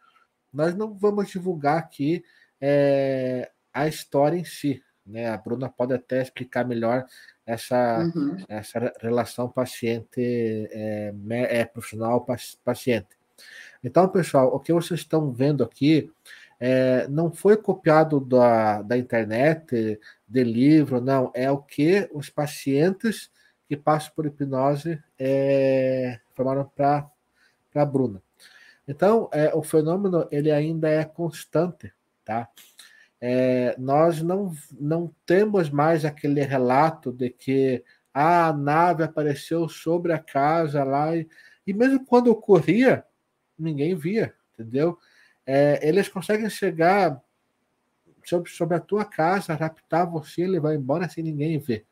A: nós não vamos divulgar aqui é, a história em si. Né? A Bruna pode até explicar melhor essa, uhum. essa relação paciente é, é profissional paciente. Então, pessoal, o que vocês estão vendo aqui é, não foi copiado da, da internet, de livro, não. É o que os pacientes que passam por hipnose é, formaram para a Bruna. Então, é, o fenômeno ele ainda é constante, tá? É, nós não, não temos mais aquele relato de que ah, a nave apareceu sobre a casa lá e, e mesmo quando ocorria, ninguém via, entendeu? É, eles conseguem chegar sobre, sobre a tua casa, raptar você, levar embora sem ninguém ver.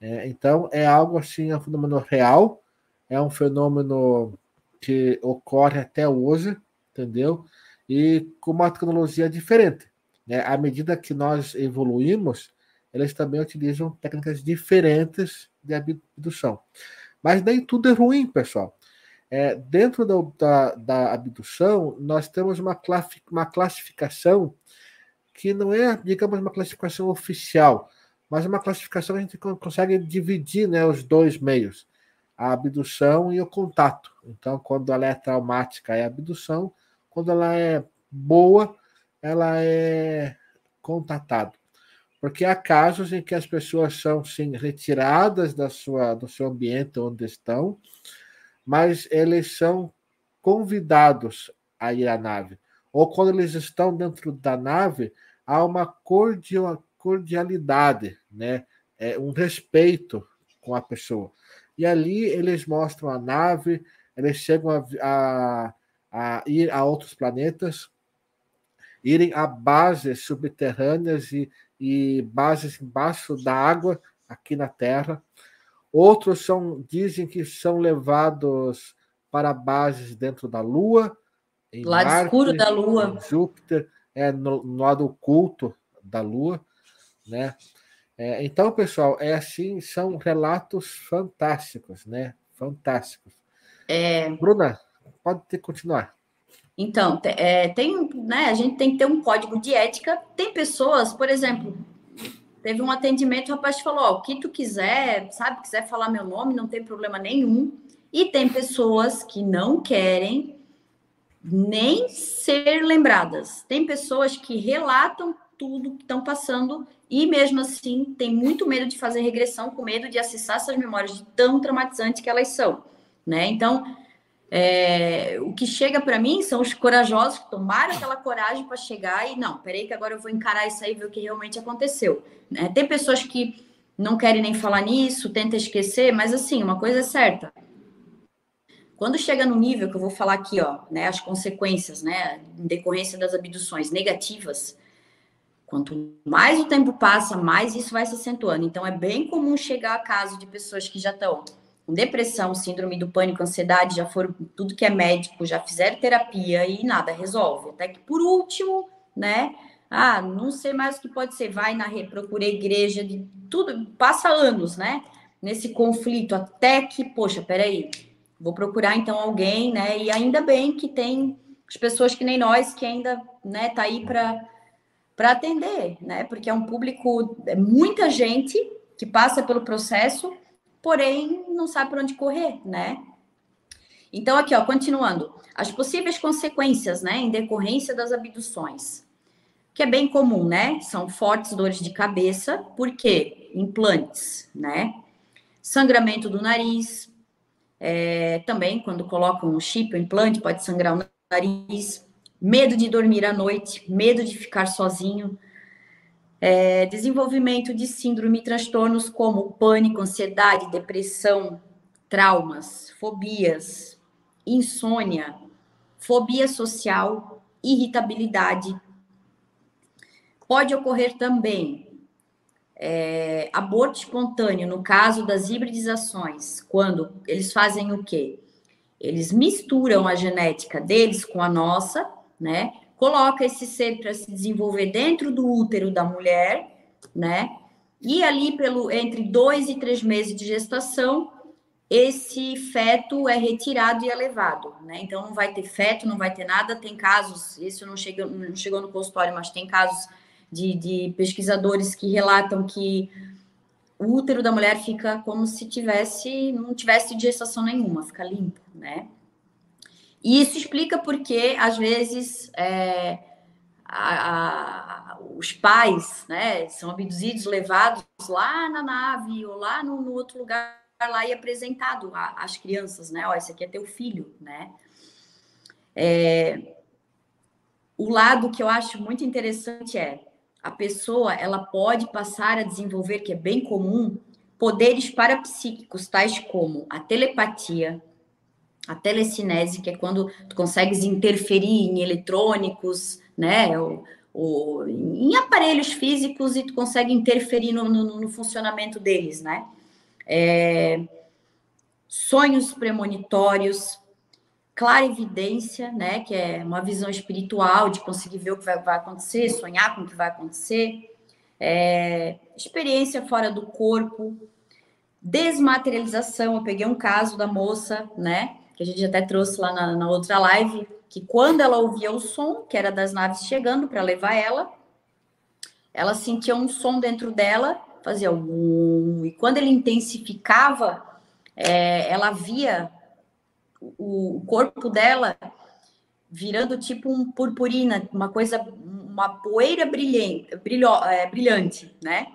A: É, então, é algo assim, é um fenômeno real, é um fenômeno que ocorre até hoje, entendeu? E com uma tecnologia diferente. Né? À medida que nós evoluímos, eles também utilizam técnicas diferentes de abdução. Mas nem tudo é ruim, pessoal. É, dentro da, da, da, abdução, nós temos uma, uma classificação que não é, digamos, uma classificação oficial, mas uma classificação que a gente consegue dividir né, os dois meios, a abdução e o contato. Então, quando ela é traumática, é abdução, quando ela é boa, ela é contatado. Porque há casos em que as pessoas são sim retiradas da sua, do seu ambiente onde estão, mas eles são convidados a ir à nave. Ou quando eles estão dentro da nave, há uma cordialidade, né? É um respeito com a pessoa. E ali eles mostram a nave, eles chegam a, a, a ir a outros planetas, irem a bases subterrâneas e, e bases embaixo da água aqui na Terra. Outros são dizem que são levados para bases dentro da Lua,
B: em lado Marte, escuro da Lua,
A: Júpiter, é no, no lado oculto da Lua, né? É, então, pessoal, é assim, são relatos fantásticos, né? Fantásticos. É... Bruna, pode ter, continuar.
B: Então, é, tem, né, a gente tem que ter um código de ética. Tem pessoas, por exemplo, teve um atendimento, o rapaz falou: ó, o que tu quiser, sabe, quiser falar meu nome, não tem problema nenhum. E tem pessoas que não querem nem ser lembradas. Tem pessoas que relatam tudo que estão passando e mesmo assim tem muito medo de fazer regressão, com medo de acessar essas memórias de tão traumatizantes que elas são, né? Então, é, o que chega para mim são os corajosos que tomaram aquela coragem para chegar e não, peraí que agora eu vou encarar isso aí e ver o que realmente aconteceu. Né? Tem pessoas que não querem nem falar nisso, tenta esquecer, mas assim, uma coisa é certa. Quando chega no nível que eu vou falar aqui, ó, né, as consequências, né, em decorrência das abduções negativas, quanto mais o tempo passa, mais isso vai se acentuando. Então, é bem comum chegar a caso de pessoas que já estão com depressão, síndrome do pânico, ansiedade, já foram tudo que é médico, já fizeram terapia e nada resolve. Até que por último, né? Ah, não sei mais o que pode ser, vai na procura igreja, de tudo, passa anos, né? Nesse conflito, até que, poxa, peraí, vou procurar então alguém, né? E ainda bem que tem as pessoas que nem nós que ainda, né, tá aí para para atender, né? Porque é um público, é muita gente que passa pelo processo porém não sabe por onde correr, né? Então, aqui, ó, continuando. As possíveis consequências, né, em decorrência das abduções, que é bem comum, né? São fortes dores de cabeça, porque implantes, né? Sangramento do nariz, é, também quando colocam um chip, o implante pode sangrar o nariz, medo de dormir à noite, medo de ficar sozinho, é, desenvolvimento de síndrome e transtornos como pânico, ansiedade, depressão, traumas, fobias, insônia, fobia social, irritabilidade, Pode ocorrer também é, aborto espontâneo, no caso das hibridizações, quando eles fazem o quê? Eles misturam a genética deles com a nossa, né? Coloca esse ser para se desenvolver dentro do útero da mulher, né? E ali pelo entre dois e três meses de gestação, esse feto é retirado e é levado, né? Então não vai ter feto, não vai ter nada. Tem casos, isso não chegou, não chegou no consultório, mas tem casos de, de pesquisadores que relatam que o útero da mulher fica como se tivesse, não tivesse gestação nenhuma, fica limpo, né? E isso explica porque, às vezes, é, a, a, os pais né, são abduzidos, levados lá na nave ou lá no, no outro lugar lá e apresentado às crianças, né? Ó, esse aqui é teu filho, né? É, o lado que eu acho muito interessante é a pessoa ela pode passar a desenvolver, que é bem comum, poderes parapsíquicos, tais como a telepatia, a telecinese, que é quando tu consegues interferir em eletrônicos, né, ou, ou em aparelhos físicos e tu consegue interferir no, no, no funcionamento deles, né? É, sonhos premonitórios, clarividência, né, que é uma visão espiritual de conseguir ver o que vai, vai acontecer, sonhar com o que vai acontecer, é, experiência fora do corpo, desmaterialização. Eu peguei um caso da moça, né, que a gente até trouxe lá na, na outra live, que quando ela ouvia o som, que era das naves chegando para levar ela, ela sentia um som dentro dela, fazia um, e quando ele intensificava, é, ela via o corpo dela virando tipo um purpurina, uma coisa, uma poeira brilhante, brilho, é, brilhante, né?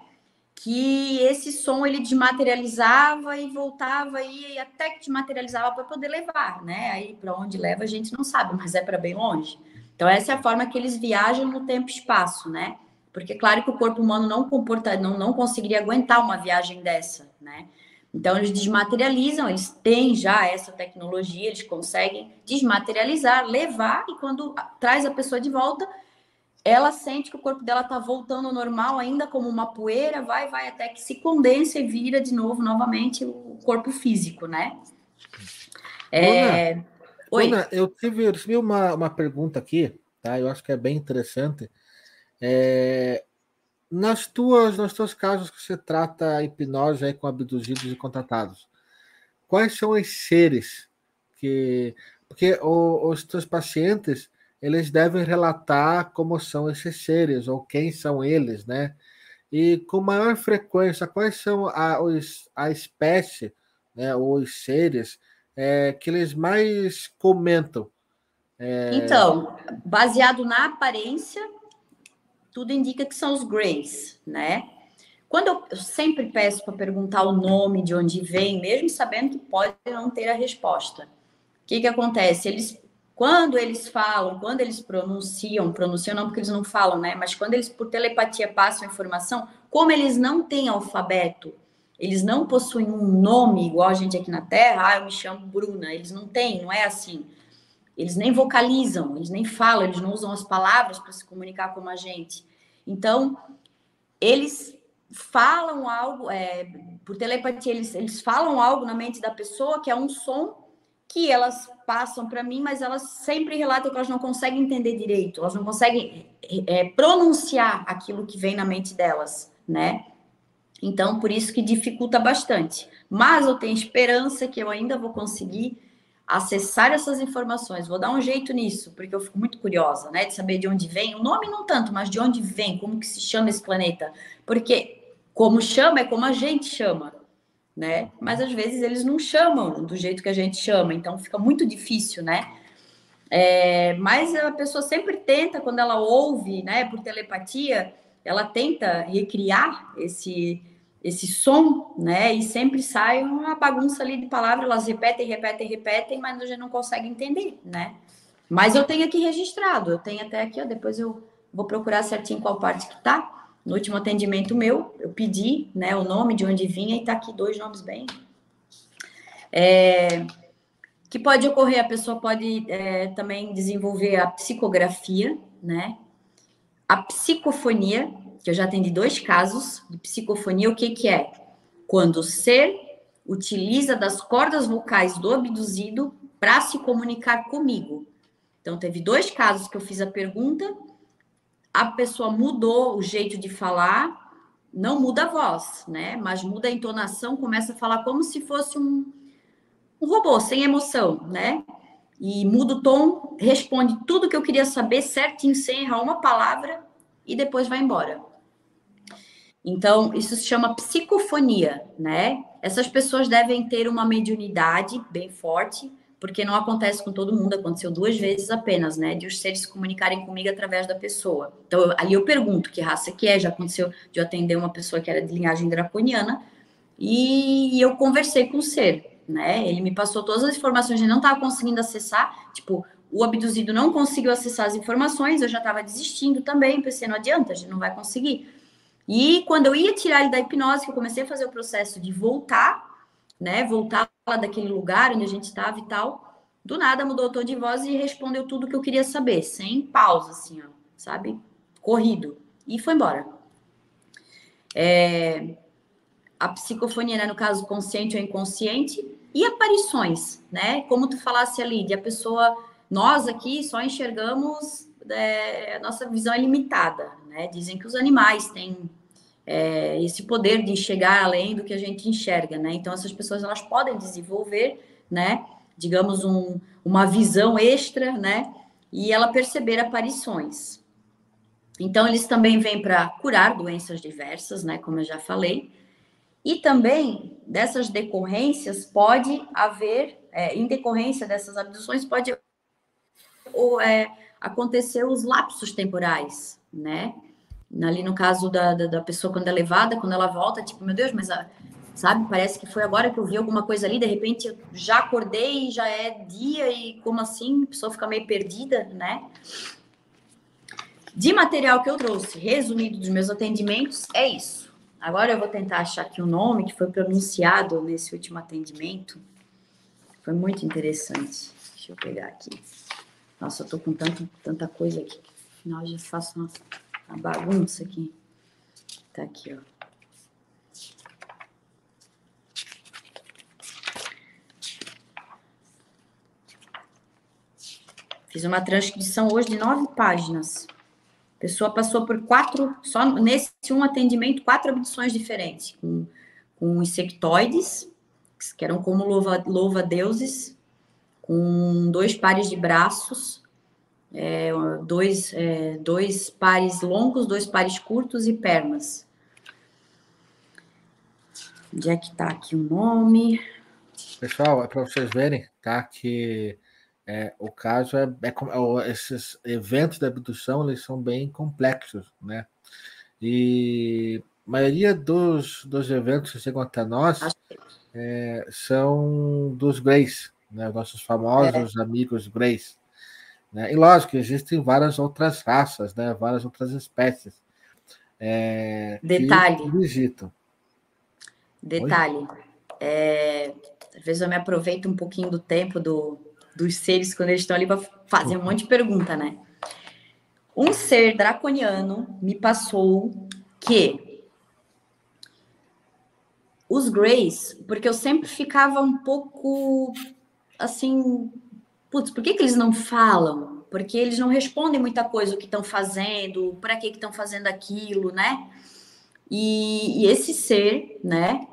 B: Que esse som ele desmaterializava e voltava e até que desmaterializava para poder levar, né? Aí para onde leva a gente não sabe, mas é para bem longe. Então essa é a forma que eles viajam no tempo e espaço, né? Porque claro que o corpo humano não comporta, não, não conseguiria aguentar uma viagem dessa, né? Então, eles desmaterializam, eles têm já essa tecnologia, eles conseguem desmaterializar, levar, e quando traz a pessoa de volta, ela sente que o corpo dela está voltando ao normal, ainda como uma poeira, vai, vai, até que se condensa e vira de novo, novamente, o corpo físico, né?
A: É... Ana, Oi. Ana, eu tive, eu recebi uma, uma pergunta aqui, tá? Eu acho que é bem interessante. É, nas tuas, nos teus casos que você trata a hipnose aí com abduzidos e contratados, quais são os seres que. Porque o, os teus pacientes eles devem relatar como são esses seres ou quem são eles, né? E com maior frequência, quais são a, os, a espécie, né, ou os seres é, que eles mais comentam?
B: É... Então, baseado na aparência, tudo indica que são os Greys, né? Quando eu, eu sempre peço para perguntar o nome de onde vem, mesmo sabendo que pode não ter a resposta. O que, que acontece? Eles, quando eles falam, quando eles pronunciam, pronunciam não porque eles não falam, né? Mas quando eles por telepatia passam informação, como eles não têm alfabeto, eles não possuem um nome igual a gente aqui na Terra, ah, eu me chamo Bruna, eles não têm, não é assim. Eles nem vocalizam, eles nem falam, eles não usam as palavras para se comunicar com a gente. Então, eles falam algo, é, por telepatia, eles, eles falam algo na mente da pessoa que é um som que elas passam para mim, mas elas sempre relatam que elas não conseguem entender direito, elas não conseguem é, pronunciar aquilo que vem na mente delas, né? Então, por isso que dificulta bastante. Mas eu tenho esperança que eu ainda vou conseguir acessar essas informações. Vou dar um jeito nisso, porque eu fico muito curiosa, né, de saber de onde vem. O nome não tanto, mas de onde vem, como que se chama esse planeta? Porque como chama é como a gente chama, né? Mas às vezes eles não chamam do jeito que a gente chama, então fica muito difícil, né? É, mas a pessoa sempre tenta, quando ela ouve, né, por telepatia, ela tenta recriar esse esse som, né? E sempre sai uma bagunça ali de palavras, elas repetem, repetem, repetem, mas a gente não consegue entender, né? Mas eu tenho aqui registrado, eu tenho até aqui, ó, depois eu vou procurar certinho qual parte que tá. No último atendimento meu, eu pedi, né, o nome de onde vinha e tá aqui dois nomes bem. É, que pode ocorrer, a pessoa pode é, também desenvolver a psicografia, né? a psicofonia, que eu já atendi dois casos de psicofonia, o que, que é? Quando o ser utiliza das cordas vocais do abduzido para se comunicar comigo. Então, teve dois casos que eu fiz a pergunta, a pessoa mudou o jeito de falar, não muda a voz, né? Mas muda a entonação, começa a falar como se fosse um, um robô, sem emoção, né? E muda o tom, responde tudo que eu queria saber certinho, sem errar uma palavra, e depois vai embora. Então, isso se chama psicofonia, né? Essas pessoas devem ter uma mediunidade bem forte, porque não acontece com todo mundo, aconteceu duas vezes apenas, né? De os seres se comunicarem comigo através da pessoa. Então, ali eu pergunto que raça que é, já aconteceu de eu atender uma pessoa que era de linhagem draconiana, e eu conversei com o ser, né? Ele me passou todas as informações, ele não estava conseguindo acessar, tipo, o abduzido não conseguiu acessar as informações, eu já estava desistindo também, pensei, não adianta, a gente não vai conseguir. E quando eu ia tirar ele da hipnose, que eu comecei a fazer o processo de voltar, né, voltar lá daquele lugar onde a gente estava e tal, do nada mudou o tom de voz e respondeu tudo que eu queria saber, sem pausa, assim, ó, sabe? Corrido. E foi embora. É, a psicofonia, né, no caso consciente ou inconsciente, e aparições, né? Como tu falasse ali, de a pessoa, nós aqui só enxergamos, é, a nossa visão é limitada, né? Dizem que os animais têm é, esse poder de enxergar além do que a gente enxerga, né? Então essas pessoas elas podem desenvolver, né? Digamos um, uma visão extra, né? E ela perceber aparições. Então eles também vêm para curar doenças diversas, né? Como eu já falei e também dessas decorrências pode haver, é, em decorrência dessas abduções, pode ou, é, acontecer os lapsos temporais, né? Ali no caso da, da, da, pessoa quando é levada, quando ela volta, tipo, meu Deus, mas a, sabe, parece que foi agora que eu vi alguma coisa ali, de repente eu já acordei e já é dia e como assim? A pessoa fica meio perdida, né? De material que eu trouxe, resumido dos meus atendimentos, é isso. Agora eu vou tentar achar aqui o um nome que foi pronunciado nesse último atendimento. Foi muito interessante. Deixa eu pegar aqui. Nossa, eu tô com tanto, tanta coisa aqui. No final já faço uma, uma bagunça aqui. Tá aqui, ó. Fiz uma transcrição hoje de nove páginas pessoa passou por quatro, só nesse um atendimento, quatro abduções diferentes, com, com insectoides, que eram como louva-deuses, com dois pares de braços, é, dois, é, dois pares longos, dois pares curtos e pernas. Onde é que tá aqui o nome?
A: Pessoal, é para vocês verem, tá? Que é, o caso é, é, esses eventos de abdução eles são bem complexos, né? E a maioria dos, dos eventos que chegam até nós é, são dos Greys, né? Nossos famosos é. amigos Greys. Né? E lógico, existem várias outras raças, né? Várias outras espécies. É,
B: Detalhe.
A: Visitam.
B: Detalhe. É, às vezes eu me aproveito um pouquinho do tempo do, dos seres quando eles estão ali para fazer um monte de pergunta, né? Um ser draconiano me passou que os Greys, porque eu sempre ficava um pouco assim, putz, por que, que eles não falam? Porque eles não respondem muita coisa o que estão fazendo, para que estão fazendo aquilo, né? E, e esse ser, né,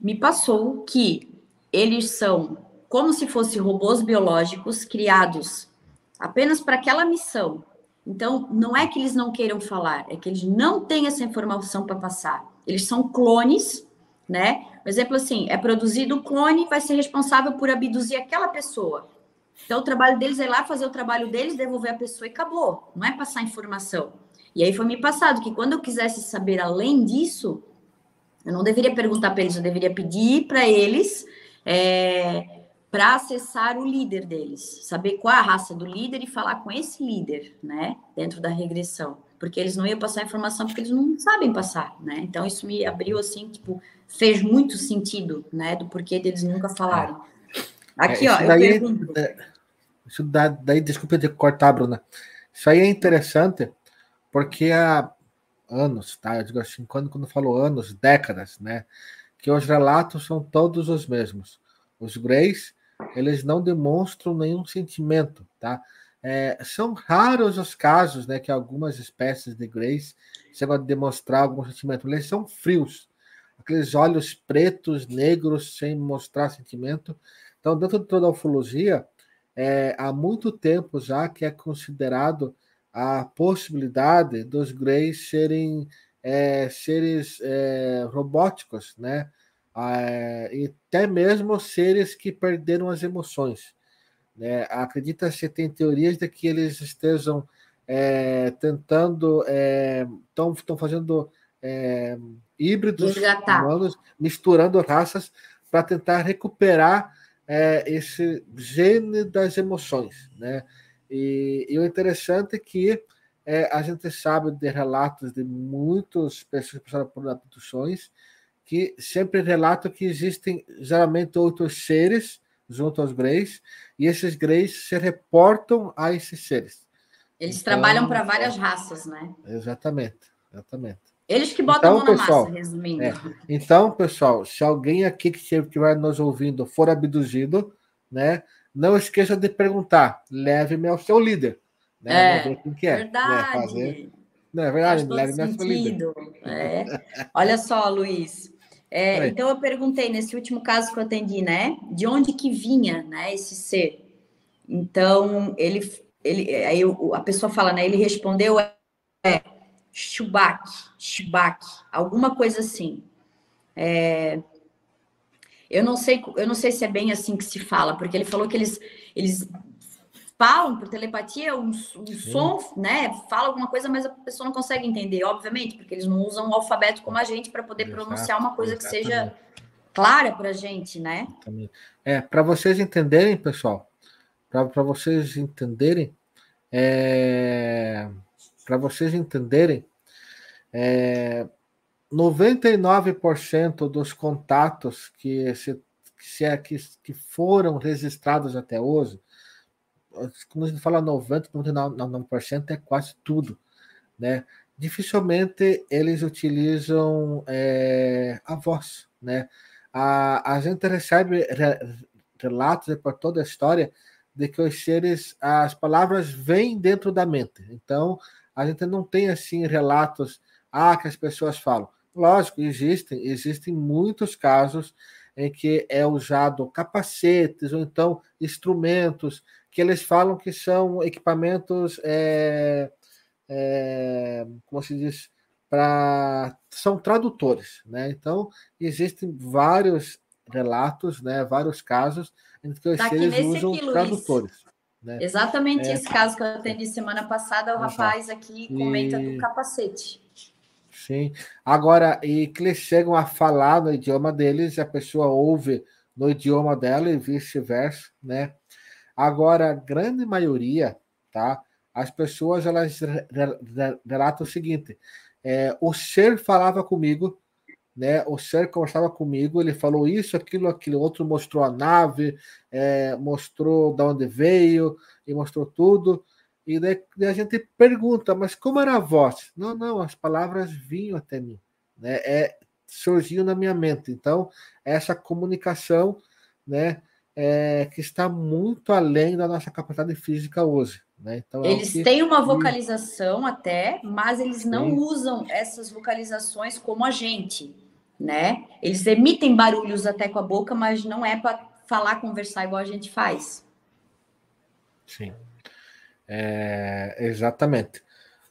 B: me passou que eles são como se fossem robôs biológicos criados apenas para aquela missão. Então, não é que eles não queiram falar, é que eles não têm essa informação para passar. Eles são clones, né? Por exemplo, assim, é produzido o clone, vai ser responsável por abduzir aquela pessoa. Então, o trabalho deles é ir lá fazer o trabalho deles, devolver a pessoa e acabou. Não é passar informação. E aí foi me passado que quando eu quisesse saber além disso, eu não deveria perguntar para eles, eu deveria pedir para eles é, para acessar o líder deles, saber qual é a raça do líder e falar com esse líder, né, dentro da regressão, porque eles não iam passar informação porque eles não sabem passar, né? Então isso me abriu assim, tipo, fez muito sentido, né, do porquê deles nunca falarem. Aqui, é, ó, daí, eu pergunto.
A: É, isso daí, desculpa de cortar, Bruna. Isso aí é interessante, porque há anos, tá? Eu digo assim, quando, quando falo anos, décadas, né? Que os relatos são todos os mesmos. Os greys, eles não demonstram nenhum sentimento, tá? É, são raros os casos, né, que algumas espécies de greys chegam a demonstrar algum sentimento. Eles são frios, aqueles olhos pretos, negros, sem mostrar sentimento. Então, dentro de toda a ufologia, é, há muito tempo já que é considerado a possibilidade dos greys serem é, seres é, robóticos, né? É, e até mesmo seres que perderam as emoções. Né? Acredita-se, tem teorias de que eles estejam é, tentando, estão é, fazendo híbridos humanos, misturando raças para tentar recuperar é, esse gene das emoções. Né? E, e o interessante é que é, a gente sabe de relatos de muitas pessoas que passaram por abduções que sempre relatam que existem geralmente outros seres junto aos Greys, e esses Greys se reportam a esses seres.
B: Eles então, trabalham para várias raças, né?
A: Exatamente, exatamente.
B: Eles que botam então, a mão na pessoal, massa, resumindo. É,
A: então, pessoal, se alguém aqui que estiver nos ouvindo for abduzido, né, não esqueça de perguntar, leve-me ao seu líder.
B: Né? É, quem que é, né, verdade. Né, fazer... Não, é verdade, leve-me ao seu líder. É. Olha só, Luiz, é, então eu perguntei nesse último caso que eu atendi, né? De onde que vinha, né? Esse ser? Então ele, ele, aí a pessoa fala, né? Ele respondeu é Chubak, Chubak, alguma coisa assim. É, eu não sei, eu não sei se é bem assim que se fala, porque ele falou que eles, eles falam por telepatia um, um som, né? Fala alguma coisa, mas a pessoa não consegue entender, obviamente, porque eles não usam o alfabeto como a gente para poder Exato, pronunciar uma coisa exatamente. que seja clara para a gente, né?
A: É, para vocês entenderem, pessoal, para vocês entenderem, é, para vocês entenderem, é, 99% dos contatos que, se, que, se, é, que, que foram registrados até hoje, quando a gente fala 90%, 99% é quase tudo, né? Dificilmente eles utilizam é, a voz, né? A, a gente recebe re, relatos por toda a história de que os seres, as palavras vêm dentro da mente. Então, a gente não tem assim relatos ah, que as pessoas falam. Lógico, existem, existem muitos casos em que é usado capacetes ou então instrumentos que eles falam que são equipamentos, é, é, como se diz, para são tradutores, né? Então existem vários relatos, né? Vários casos em que os tá seres usam aqui, tradutores.
B: Né? Exatamente é, esse caso que eu atendi semana passada, o rapaz aqui comenta e... do capacete.
A: Sim. Agora, e que eles chegam a falar no idioma deles, a pessoa ouve no idioma dela e vice-versa, né? Agora, a grande maioria, tá? As pessoas elas relatam o seguinte: é, o ser falava comigo, né? O ser conversava comigo, ele falou isso, aquilo, aquilo, outro mostrou a nave, é, mostrou de onde veio e mostrou tudo. E daí, daí, a gente pergunta, mas como era a voz? Não, não, as palavras vinham até mim, né? É, surgiam na minha mente. Então, essa comunicação, né? é, que está muito além da nossa capacidade física hoje. Né?
B: Então, é eles que... têm uma vocalização até, mas eles não Sim. usam essas vocalizações como a gente, né? Eles emitem barulhos até com a boca, mas não é para falar, conversar igual a gente faz.
A: Sim, é, exatamente.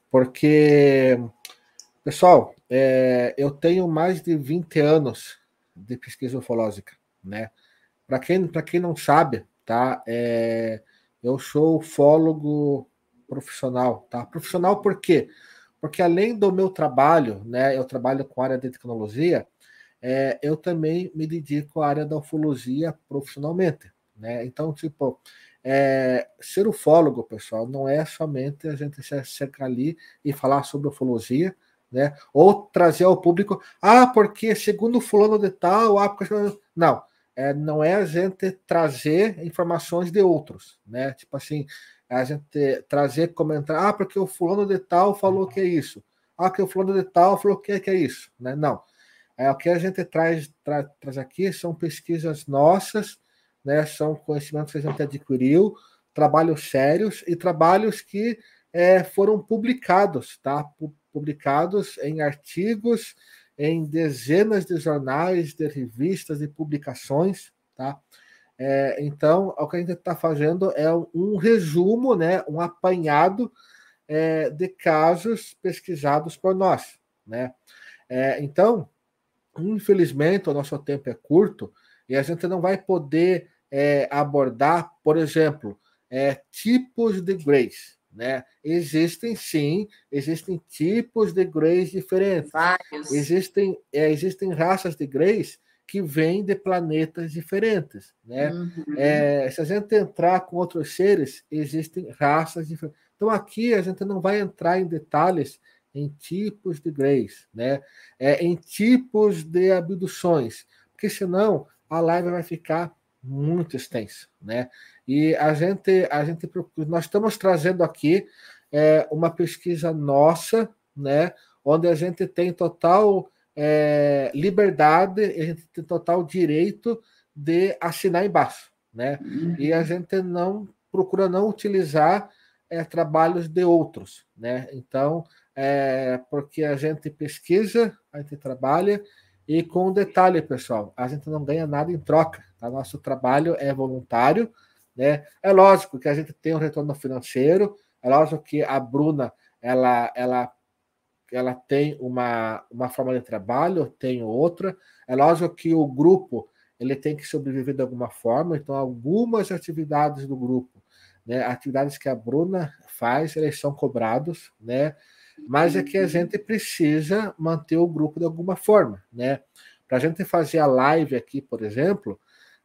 A: Porque, pessoal, é, eu tenho mais de 20 anos de pesquisa ufológica, né? Para quem, quem não sabe, tá? É, eu sou ufólogo profissional, tá? Profissional por quê? Porque além do meu trabalho, né? Eu trabalho com a área de tecnologia, é, eu também me dedico à área da ufologia profissionalmente, né? Então, tipo, é, ser ufólogo, pessoal, não é somente a gente cercar ali e falar sobre ufologia, né? Ou trazer ao público, ah, porque segundo fulano de tal, ah, porque... não é, não é a gente trazer informações de outros, né? Tipo assim, a gente trazer comentar, ah, porque o fulano de tal falou que é isso, ah, que o fulano de tal falou que é, que é isso, né? Não. É, o que a gente traz, tra, traz aqui são pesquisas nossas, né? São conhecimentos que a gente adquiriu, trabalhos sérios e trabalhos que é, foram publicados, tá? Publicados em artigos, em dezenas de jornais, de revistas e publicações, tá? É, então, o que a gente está fazendo é um resumo, né, um apanhado é, de casos pesquisados por nós, né? É, então, infelizmente, o nosso tempo é curto e a gente não vai poder é, abordar, por exemplo, é, tipos de grace, né? Existem sim, existem tipos de greys diferentes. Vários. Existem, é, existem raças de greys que vêm de planetas diferentes, né? Uhum. É, se a gente entrar com outros seres, existem raças diferentes. Então aqui a gente não vai entrar em detalhes em tipos de greys, né? É, em tipos de abduções, porque senão a live vai ficar muito extensa, né? E a gente, a gente, nós estamos trazendo aqui é, uma pesquisa nossa, né, onde a gente tem total é, liberdade, a gente tem total direito de assinar embaixo, né? Uhum. E a gente não procura não utilizar é, trabalhos de outros, né? Então, é, porque a gente pesquisa, a gente trabalha e com um detalhe, pessoal, a gente não ganha nada em troca. Tá? Nosso trabalho é voluntário, né? É lógico que a gente tem um retorno financeiro, é lógico que a Bruna ela, ela, ela tem uma, uma forma de trabalho, eu tenho outra. É lógico que o grupo ele tem que sobreviver de alguma forma, então algumas atividades do grupo, né, atividades que a Bruna faz, eles são cobrados, né? Mas é que a gente precisa manter o grupo de alguma forma, né? Para a gente fazer a live aqui, por exemplo,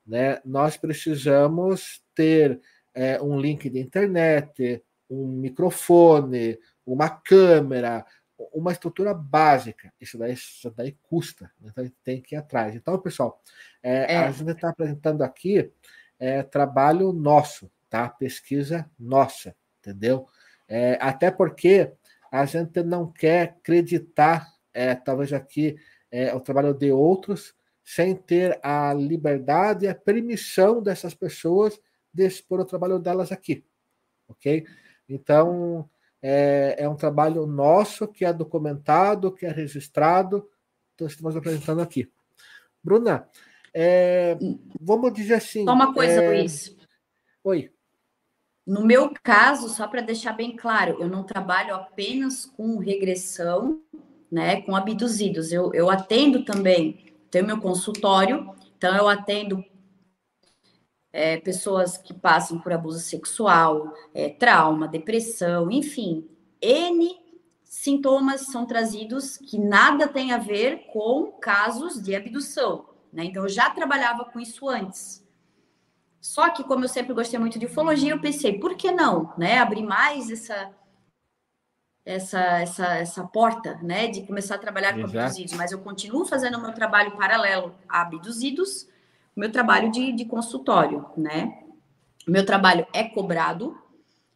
A: né, nós precisamos ter é, um link de internet, um microfone, uma câmera, uma estrutura básica. Isso daí, isso daí custa, né? então tem que ir atrás. Então, pessoal, é, é. a gente está apresentando aqui é, trabalho nosso, tá? Pesquisa nossa, entendeu? É, até porque a gente não quer acreditar, é, talvez aqui, é, o trabalho de outros, sem ter a liberdade e a permissão dessas pessoas de expor o trabalho delas aqui, ok? Então, é, é um trabalho nosso que é documentado, que é registrado, então estamos apresentando aqui. Bruna, é, vamos dizer assim...
B: Só uma coisa, é... Luiz.
A: Oi.
B: No meu caso, só para deixar bem claro, eu não trabalho apenas com regressão, né, com abduzidos. Eu, eu atendo também tenho meu consultório, então eu atendo é, pessoas que passam por abuso sexual, é, trauma, depressão, enfim, N sintomas são trazidos que nada tem a ver com casos de abdução. Né? Então, eu já trabalhava com isso antes. Só que, como eu sempre gostei muito de ufologia, eu pensei, por que não né? abrir mais essa, essa, essa, essa porta, né, de começar a trabalhar com Exato. abduzidos, mas eu continuo fazendo o meu trabalho paralelo a abduzidos, meu trabalho de, de consultório, né. O meu trabalho é cobrado,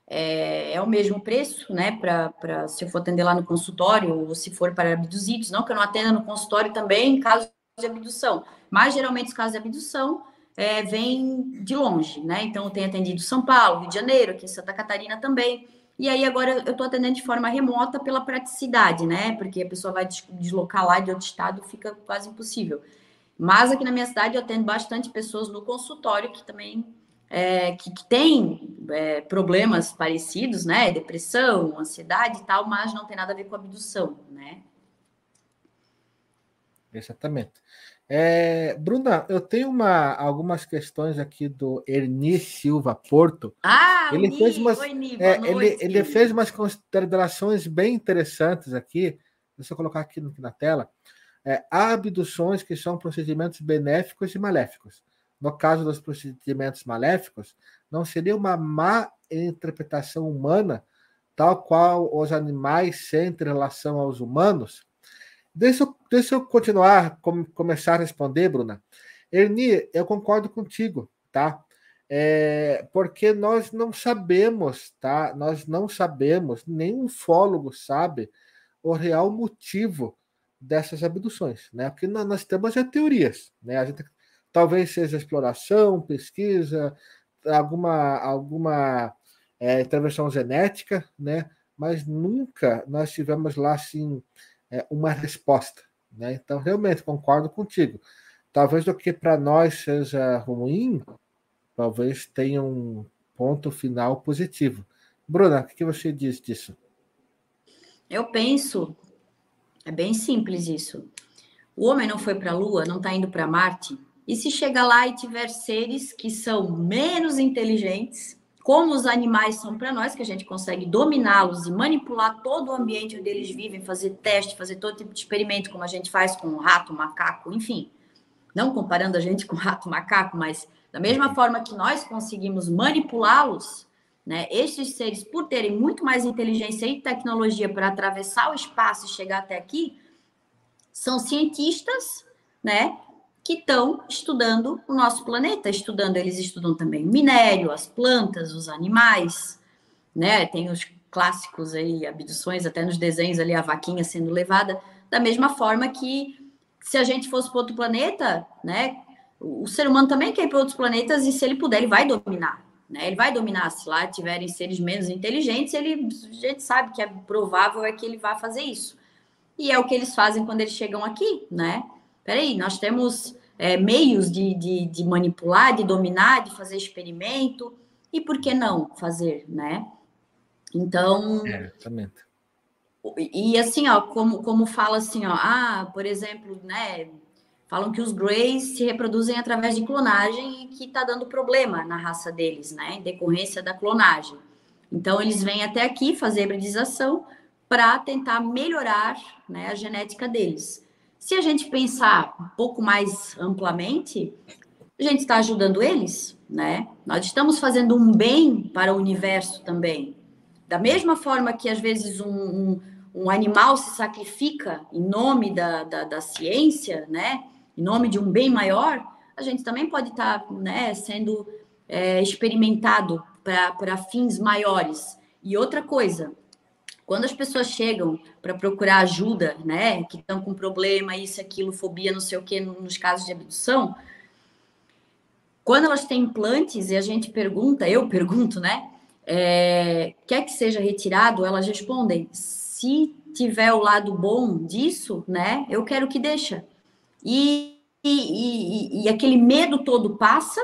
B: é, é o mesmo preço, né, para se eu for atender lá no consultório ou se for para abduzidos, não que eu não atenda no consultório também em casos de abdução, mas geralmente os casos de abdução é, vêm de longe, né, então eu tenho atendido São Paulo, Rio de Janeiro, aqui em Santa Catarina também, e aí agora eu estou atendendo de forma remota pela praticidade, né? Porque a pessoa vai deslocar lá de outro estado, fica quase impossível. Mas aqui na minha cidade eu atendo bastante pessoas no consultório que também é, que, que tem é, problemas parecidos, né? Depressão, ansiedade e tal, mas não tem nada a ver com abdução, né?
A: Exatamente. É, Bruna, eu tenho uma, algumas questões aqui do Erni Silva Porto.
B: Ah,
A: ele fez umas, Oi, é, ele, ele, fez umas considerações bem interessantes aqui. Deixa eu colocar aqui na tela. É, abduções que são procedimentos benéficos e maléficos. No caso dos procedimentos maléficos, não seria uma má interpretação humana, tal qual os animais sentem em relação aos humanos? Deixa eu, deixa eu continuar, com, começar a responder, Bruna. Erni, eu concordo contigo, tá? É, porque nós não sabemos, tá? Nós não sabemos, nenhum ufólogo sabe o real motivo dessas abduções, né? Porque nós temos é teorias, né? A gente talvez seja exploração, pesquisa, alguma alguma é, intervenção genética, né? Mas nunca nós tivemos lá assim é, uma resposta, né? Então realmente concordo contigo. Talvez o que para nós seja ruim, talvez tenha um ponto final positivo. Bruna, o que você diz disso?
B: Eu penso, é bem simples isso. O homem não foi para a Lua, não está indo para Marte. E se chega lá e tiver seres que são menos inteligentes, como os animais são para nós, que a gente consegue dominá-los e manipular todo o ambiente onde eles vivem, fazer teste, fazer todo tipo de experimento, como a gente faz com o rato, macaco, enfim. Não comparando a gente com o rato, macaco, mas da mesma forma que nós conseguimos manipulá-los, né? Estes seres, por terem muito mais inteligência e tecnologia para atravessar o espaço e chegar até aqui, são cientistas, né? Que estão estudando o nosso planeta, estudando, eles estudam também o minério, as plantas, os animais, né? Tem os clássicos aí, abduções, até nos desenhos ali, a vaquinha sendo levada, da mesma forma que se a gente fosse para outro planeta, né? O ser humano também quer ir para outros planetas e se ele puder, ele vai dominar. Né? Ele vai dominar. Se lá tiverem seres menos inteligentes, ele, a gente sabe que é provável é que ele vá fazer isso. E é o que eles fazem quando eles chegam aqui, né? Peraí, nós temos é, meios de, de, de, manipular, de dominar, de fazer experimento, e por que não fazer, né? Então. É, E, e assim, ó, como, como fala assim, ó, ah, por exemplo, né? Falam que os Greys se reproduzem através de clonagem e que está dando problema na raça deles, né, em decorrência da clonagem. Então, eles vêm até aqui fazer hibridização para tentar melhorar né, a genética deles. Se a gente pensar um pouco mais amplamente, a gente está ajudando eles, né? Nós estamos fazendo um bem para o universo também. Da mesma forma que, às vezes, um, um, um animal se sacrifica em nome da, da, da ciência, né? Em nome de um bem maior, a gente também pode estar tá, né, sendo é, experimentado para fins maiores. E outra coisa, quando as pessoas chegam para procurar ajuda, né, que estão com problema, isso, aquilo, fobia, não sei o que, nos casos de abdução, quando elas têm implantes e a gente pergunta, eu pergunto, né, é, quer que seja retirado, elas respondem, se tiver o lado bom disso, né, eu quero que deixa e, e, e, aquele medo todo passa,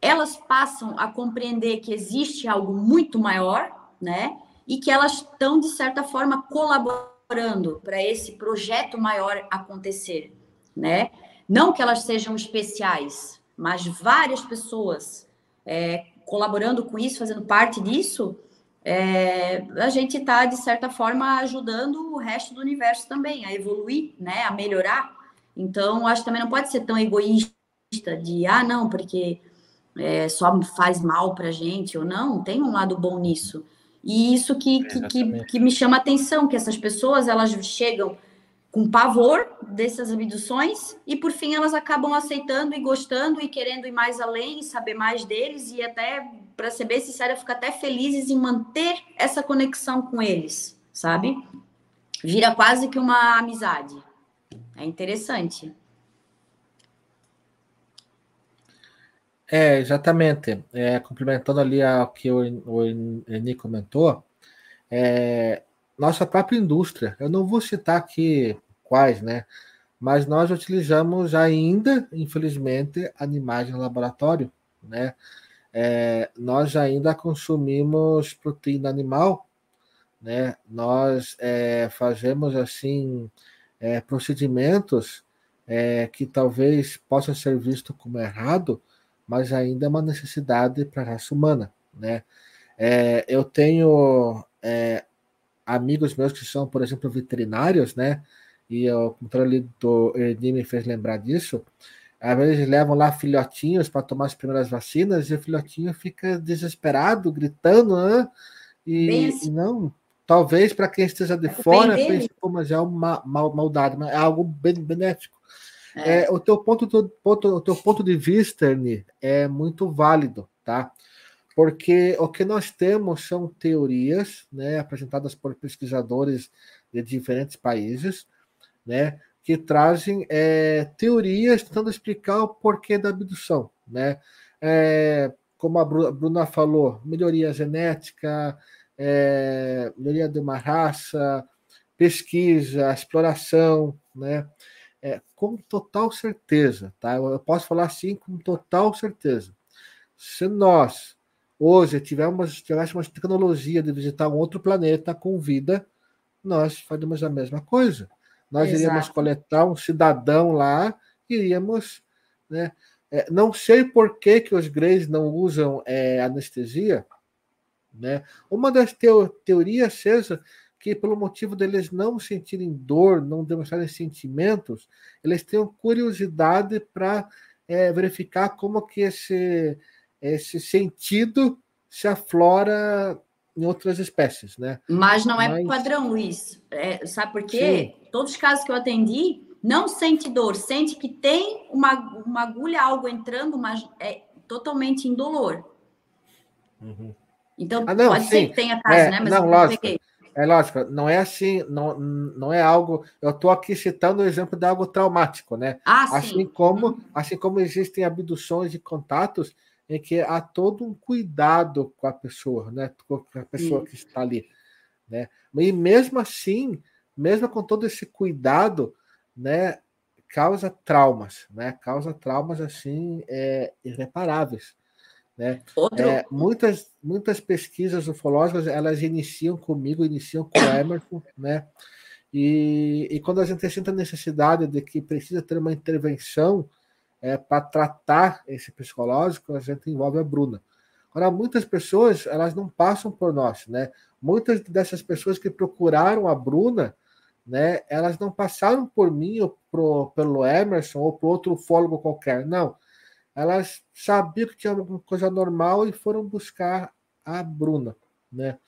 B: elas passam a compreender que existe algo muito maior, né? E que elas estão, de certa forma, colaborando para esse projeto maior acontecer, né? Não que elas sejam especiais, mas várias pessoas é, colaborando com isso, fazendo parte disso, é, a gente está, de certa forma, ajudando o resto do universo também a evoluir, né? A melhorar então, acho que também não pode ser tão egoísta de, ah, não, porque é, só faz mal para gente, ou não, tem um lado bom nisso. E isso que, que, que, que, me chama a atenção, que essas pessoas, elas chegam com pavor dessas abduções e, por fim, elas acabam aceitando e gostando e querendo ir mais além e saber mais deles e até, para ser bem sincera, ficar até felizes em manter essa conexão com eles, sabe? Vira quase que uma amizade. É interessante.
A: É, exatamente. É, complementando ali ao que o, o Eni comentou, é, nossa própria indústria, eu não vou citar aqui quais, né? Mas nós utilizamos ainda, infelizmente, animais no laboratório, né? É, nós ainda consumimos proteína animal, né? Nós é, fazemos assim é, procedimentos é, que talvez possam ser vistos como errado, mas ainda é uma necessidade para a raça humana, né? É, eu tenho é, amigos meus que são, por exemplo, veterinários, né? E o controle do Ernie me fez lembrar disso. Às vezes levam lá filhotinhos para tomar as primeiras vacinas e o filhotinho fica desesperado, gritando, né? E, assim. e não, Talvez para quem esteja de fora pense, pô, mas é uma mal, maldade, mas é algo benéfico. É. É, o, teu ponto, ponto, o teu ponto de vista, Ernie, é muito válido, tá? Porque o que nós temos são teorias, né, apresentadas por pesquisadores de diferentes países, né, que trazem é, teorias tentando explicar o porquê da abdução, né? É, como a Bruna falou, melhoria genética, é, melhoria de uma raça, pesquisa, exploração, né? É, com total certeza, tá? Eu posso falar assim com total certeza. Se nós hoje tivéssemos, tivéssemos tecnologia de visitar um outro planeta com vida, nós faríamos a mesma coisa. Nós Exato. iríamos coletar um cidadão lá, iríamos, né? É, não sei por que, que os greys não usam é, anestesia, né? Uma das teo teorias seja que pelo motivo deles não sentirem dor, não demonstrarem sentimentos, eles tenham curiosidade para é, verificar como que esse, esse sentido se aflora em outras espécies, né?
B: Mas não é Mas... padrão, Luiz. É, sabe por quê? Sim. Todos os casos que eu atendi não sente dor, sente que tem uma, uma agulha, algo entrando, mas é totalmente indolor. Uhum. Então, ah, não, pode sim. ser que tenha caso,
A: é,
B: né?
A: Mas não, lógico. É lógico, não é assim, não, não é algo. Eu estou aqui citando o exemplo de algo traumático, né? Ah, assim sim. como, uhum. assim como existem abduções e contatos em que há todo um cuidado com a pessoa, né? Com a pessoa que está ali, né? E mesmo assim, mesmo com todo esse cuidado, né? Causa traumas, né? Causa traumas assim é, irreparáveis. Né? Outro... É, muitas, muitas pesquisas ufológicas elas iniciam comigo, iniciam com o Emerson, né? E, e quando a gente sente a necessidade de que precisa ter uma intervenção é, para tratar esse psicológico, a gente envolve a Bruna. Agora, muitas pessoas, elas não passam por nós, né? Muitas dessas pessoas que procuraram a Bruna, né? Elas não passaram por mim ou pro, pelo Emerson ou por outro ufólogo qualquer, não. Elas sabiam que tinha alguma coisa normal e foram buscar a Bruna, né?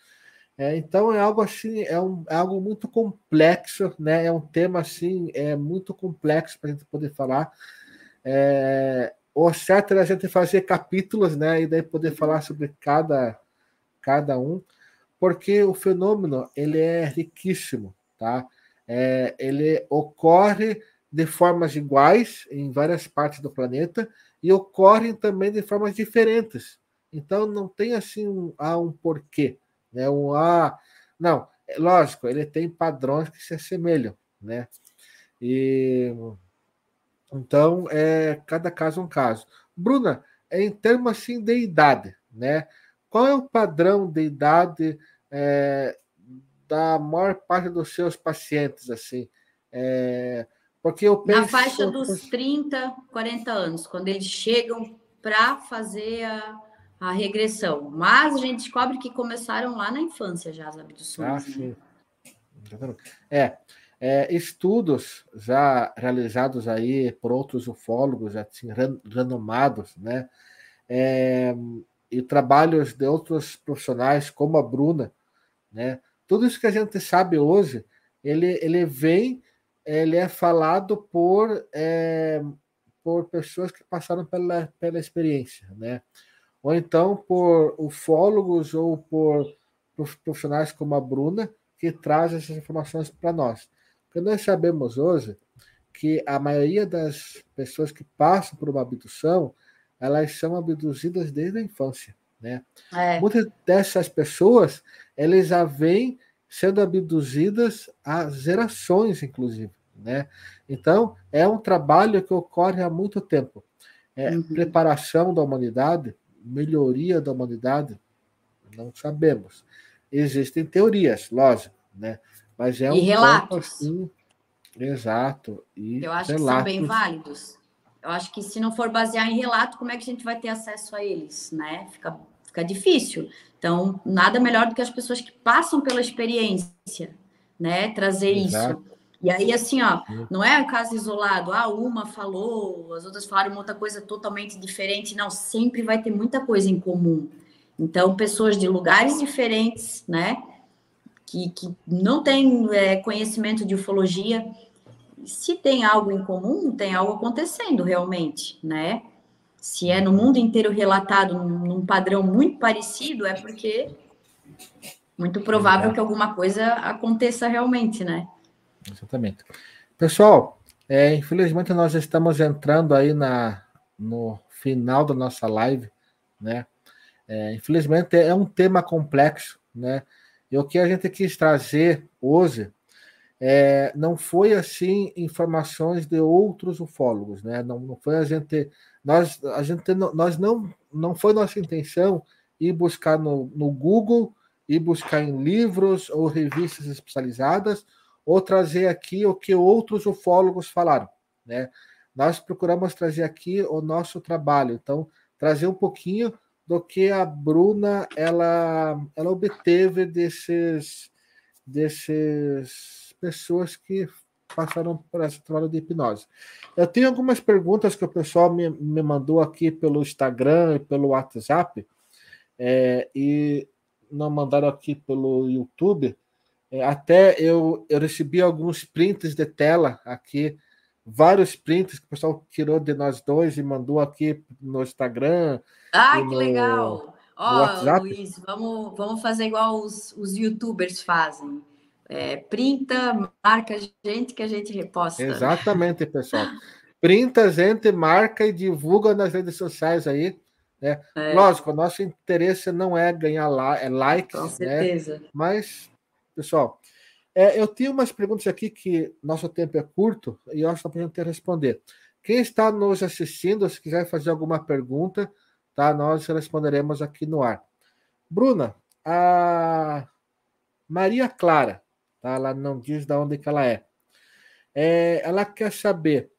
A: É, então é algo assim, é, um, é algo muito complexo, né? É um tema assim, é muito complexo para a gente poder falar. É, o certo é a gente fazer capítulos, né? E daí poder falar sobre cada, cada um, porque o fenômeno ele é riquíssimo, tá? É, ele ocorre de formas iguais em várias partes do planeta e ocorrem também de formas diferentes. Então não tem assim um, ah, um porquê, né? Um ah, não, é lógico, ele tem padrões que se assemelham, né? E então, é cada caso um caso. Bruna, em termos assim de idade, né? Qual é o padrão de idade é, da maior parte dos seus pacientes, assim? É,
B: porque eu penso... Na faixa dos 30, 40 anos, quando eles chegam para fazer a, a regressão. Mas a gente descobre que começaram lá na infância já as abduções. Ah, sim.
A: Né? É, é, estudos já realizados aí por outros ufólogos, assim, renomados, né? É, e trabalhos de outros profissionais, como a Bruna, né? Tudo isso que a gente sabe hoje, ele, ele vem, ele é falado por, é, por pessoas que passaram pela, pela experiência, né? Ou então por ufólogos ou por profissionais como a Bruna, que trazem essas informações para nós. Porque nós sabemos hoje que a maioria das pessoas que passam por uma abdução, elas são abduzidas desde a infância, né? É. Muitas dessas pessoas, elas já vêm sendo abduzidas há gerações, inclusive, né? Então, é um trabalho que ocorre há muito tempo. É, uhum. Preparação da humanidade, melhoria da humanidade, não sabemos. Existem teorias, lógico, né? Mas é
B: um e relatos.
A: assim. Exato.
B: E Eu acho relatos. que são bem válidos. Eu acho que se não for basear em relato, como é que a gente vai ter acesso a eles, né? Fica, fica difícil. Então, nada melhor do que as pessoas que passam pela experiência, né? Trazer Exato. isso. E aí, assim, ó, não é um caso isolado, ah, uma falou, as outras falaram uma outra coisa totalmente diferente. Não, sempre vai ter muita coisa em comum. Então, pessoas de lugares diferentes, né? que, que não tem é, conhecimento de ufologia se tem algo em comum, tem algo acontecendo realmente, né? Se é no mundo inteiro relatado num, padrão muito parecido, é porque muito provável que alguma coisa aconteça realmente, né?
A: Exatamente. Pessoal, é, infelizmente nós estamos entrando aí na, no final da nossa live, né? É, infelizmente é um tema complexo, né? E o que a gente quis trazer hoje é, não foi assim informações de outros ufólogos, né? Não, não foi a gente, nós, a gente, nós não, não foi nossa intenção ir buscar no, no Google, ir buscar em livros ou revistas especializadas, ou trazer aqui o que outros ufólogos falaram, né? Nós procuramos trazer aqui o nosso trabalho, então trazer um pouquinho do que a Bruna ela, ela obteve desses, desses pessoas que passaram por esse trabalho de hipnose. Eu tenho algumas perguntas que o pessoal me, me mandou aqui pelo Instagram e pelo WhatsApp, é, e não mandaram aqui pelo YouTube. É, até eu, eu recebi alguns prints de tela aqui vários prints que o pessoal tirou de nós dois e mandou aqui no Instagram.
B: Ah, que no, legal! Ó, Luiz, vamos, vamos fazer igual os, os youtubers fazem. É, printa, marca gente que a gente reposta.
A: Exatamente, pessoal. Printa a gente, marca e divulga nas redes sociais aí. Né? É. Lógico, nosso interesse não é ganhar lá, é likes, Com né? certeza. Né? Mas, pessoal, é, eu tenho umas perguntas aqui que nosso tempo é curto e eu acho que não podemos responder. Quem está nos assistindo, se quiser fazer alguma pergunta, tá? Nós responderemos aqui no ar. Bruna, a Maria Clara, tá? Ela não diz de onde que ela é. é ela quer saber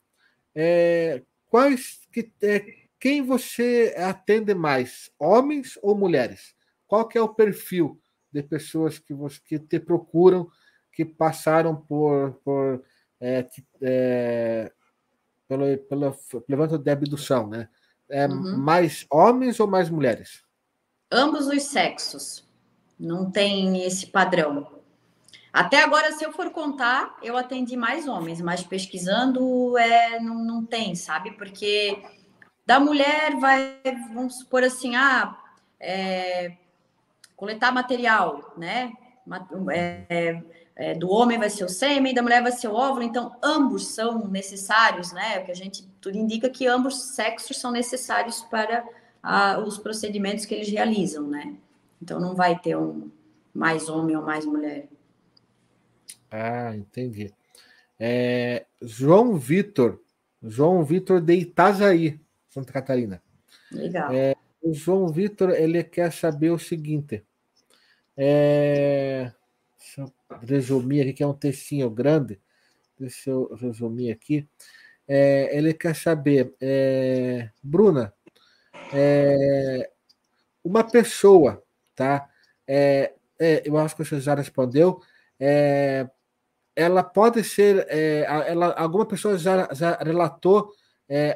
A: é, quais que é, quem você atende mais, homens ou mulheres? Qual que é o perfil de pessoas que você que te procuram? que passaram por, por é, é, pelo, pelo levantamento de abdução, né? É, uhum. Mais homens ou mais mulheres?
B: Ambos os sexos. Não tem esse padrão. Até agora, se eu for contar, eu atendi mais homens, mas pesquisando é, não, não tem, sabe? Porque da mulher vai, vamos supor assim, ah, é, coletar material, né? É, é, do homem vai ser o sêmen, da mulher vai ser o óvulo, então ambos são necessários, né? O que a gente tudo indica que ambos sexos são necessários para a, os procedimentos que eles realizam, né? Então não vai ter um mais homem ou mais mulher.
A: Ah, entendi. É, João Vitor, João Vitor de Itajaí, Santa Catarina. Legal. É, o João Vitor ele quer saber o seguinte. É, Deixa eu resumir aqui, que é um textinho grande. Deixa eu resumir aqui. É, ele quer saber, é, Bruna, é, uma pessoa, tá? É, é, eu acho que você já respondeu. É, ela pode ser, ela, alguma pessoa já, já relatou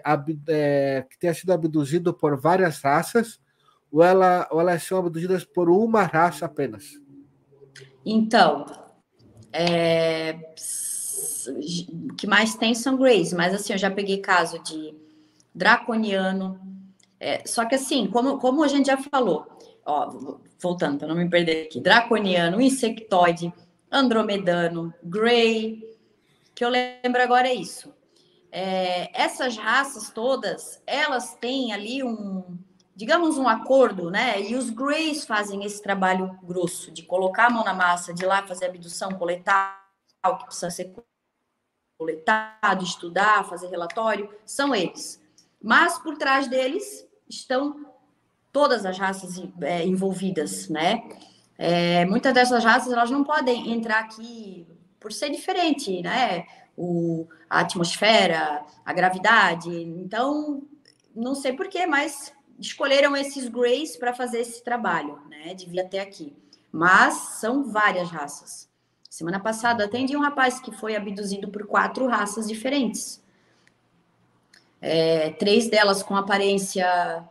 A: ab, que tenha sido abduzido por várias raças, ou, ela, ou elas são abduzidas por uma raça apenas?
B: Então, é, que mais tem são Grays, mas assim, eu já peguei caso de draconiano. É, só que assim, como, como a gente já falou, ó, voltando para não me perder aqui, draconiano, insectoide, andromedano, Grey, que eu lembro agora é isso. É, essas raças todas, elas têm ali um, digamos, um acordo, né? E os Greys fazem esse trabalho grosso de colocar a mão na massa, de lá fazer abdução, coletar o que precisa ser coletado, estudar, fazer relatório, são eles. Mas por trás deles estão todas as raças é, envolvidas, né? É, muitas dessas raças elas não podem entrar aqui por ser diferente, né? O, a atmosfera, a gravidade. Então, não sei porquê, mas escolheram esses Greys para fazer esse trabalho, né? De vir até aqui. Mas são várias raças. Semana passada atendi um rapaz que foi abduzido por quatro raças diferentes. É, três delas com aparência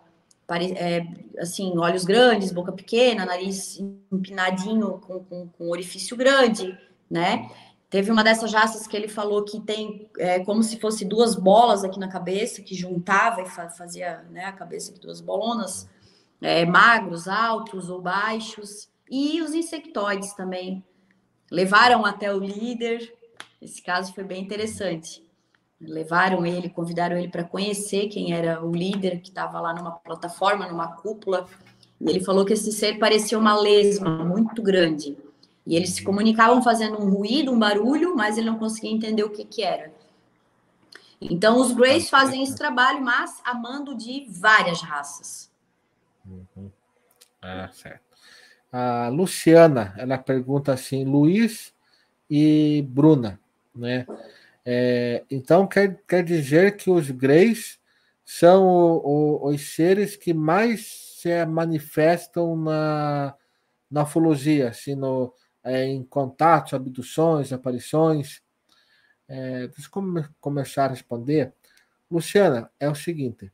B: é, assim, olhos grandes, boca pequena, nariz empinadinho com, com, com orifício grande, né? Teve uma dessas raças que ele falou que tem é, como se fosse duas bolas aqui na cabeça, que juntava e fazia né, a cabeça de duas bolonas, é, magros, altos ou baixos, e os insectoides também. Levaram até o líder, esse caso foi bem interessante. Levaram ele, convidaram ele para conhecer quem era o líder, que estava lá numa plataforma, numa cúpula, e ele falou que esse ser parecia uma lesma muito grande e eles se comunicavam fazendo um ruído, um barulho, mas ele não conseguia entender o que, que era. Então, os Greys fazem esse trabalho, mas amando de várias raças.
A: Uhum. Ah, certo. A Luciana, ela pergunta assim, Luiz e Bruna, né? É, então, quer, quer dizer que os Greys são o, o, os seres que mais se manifestam na, na ufologia, assim, no, é, em contatos, abduções, aparições. É, deixa eu come, começar a responder. Luciana, é o seguinte: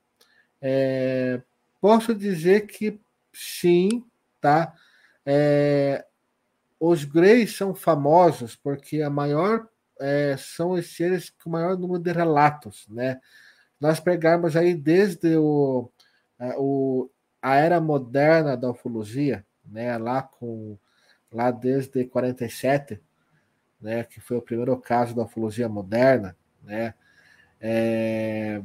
A: é, posso dizer que sim, tá? É, os Greys são famosos porque a maior é, são os seres com maior número de relatos, né? Nós pegarmos aí desde o, é, o a era moderna da ufologia, né? Lá com lá desde 47, né, que foi o primeiro caso da ufologia moderna, né, é,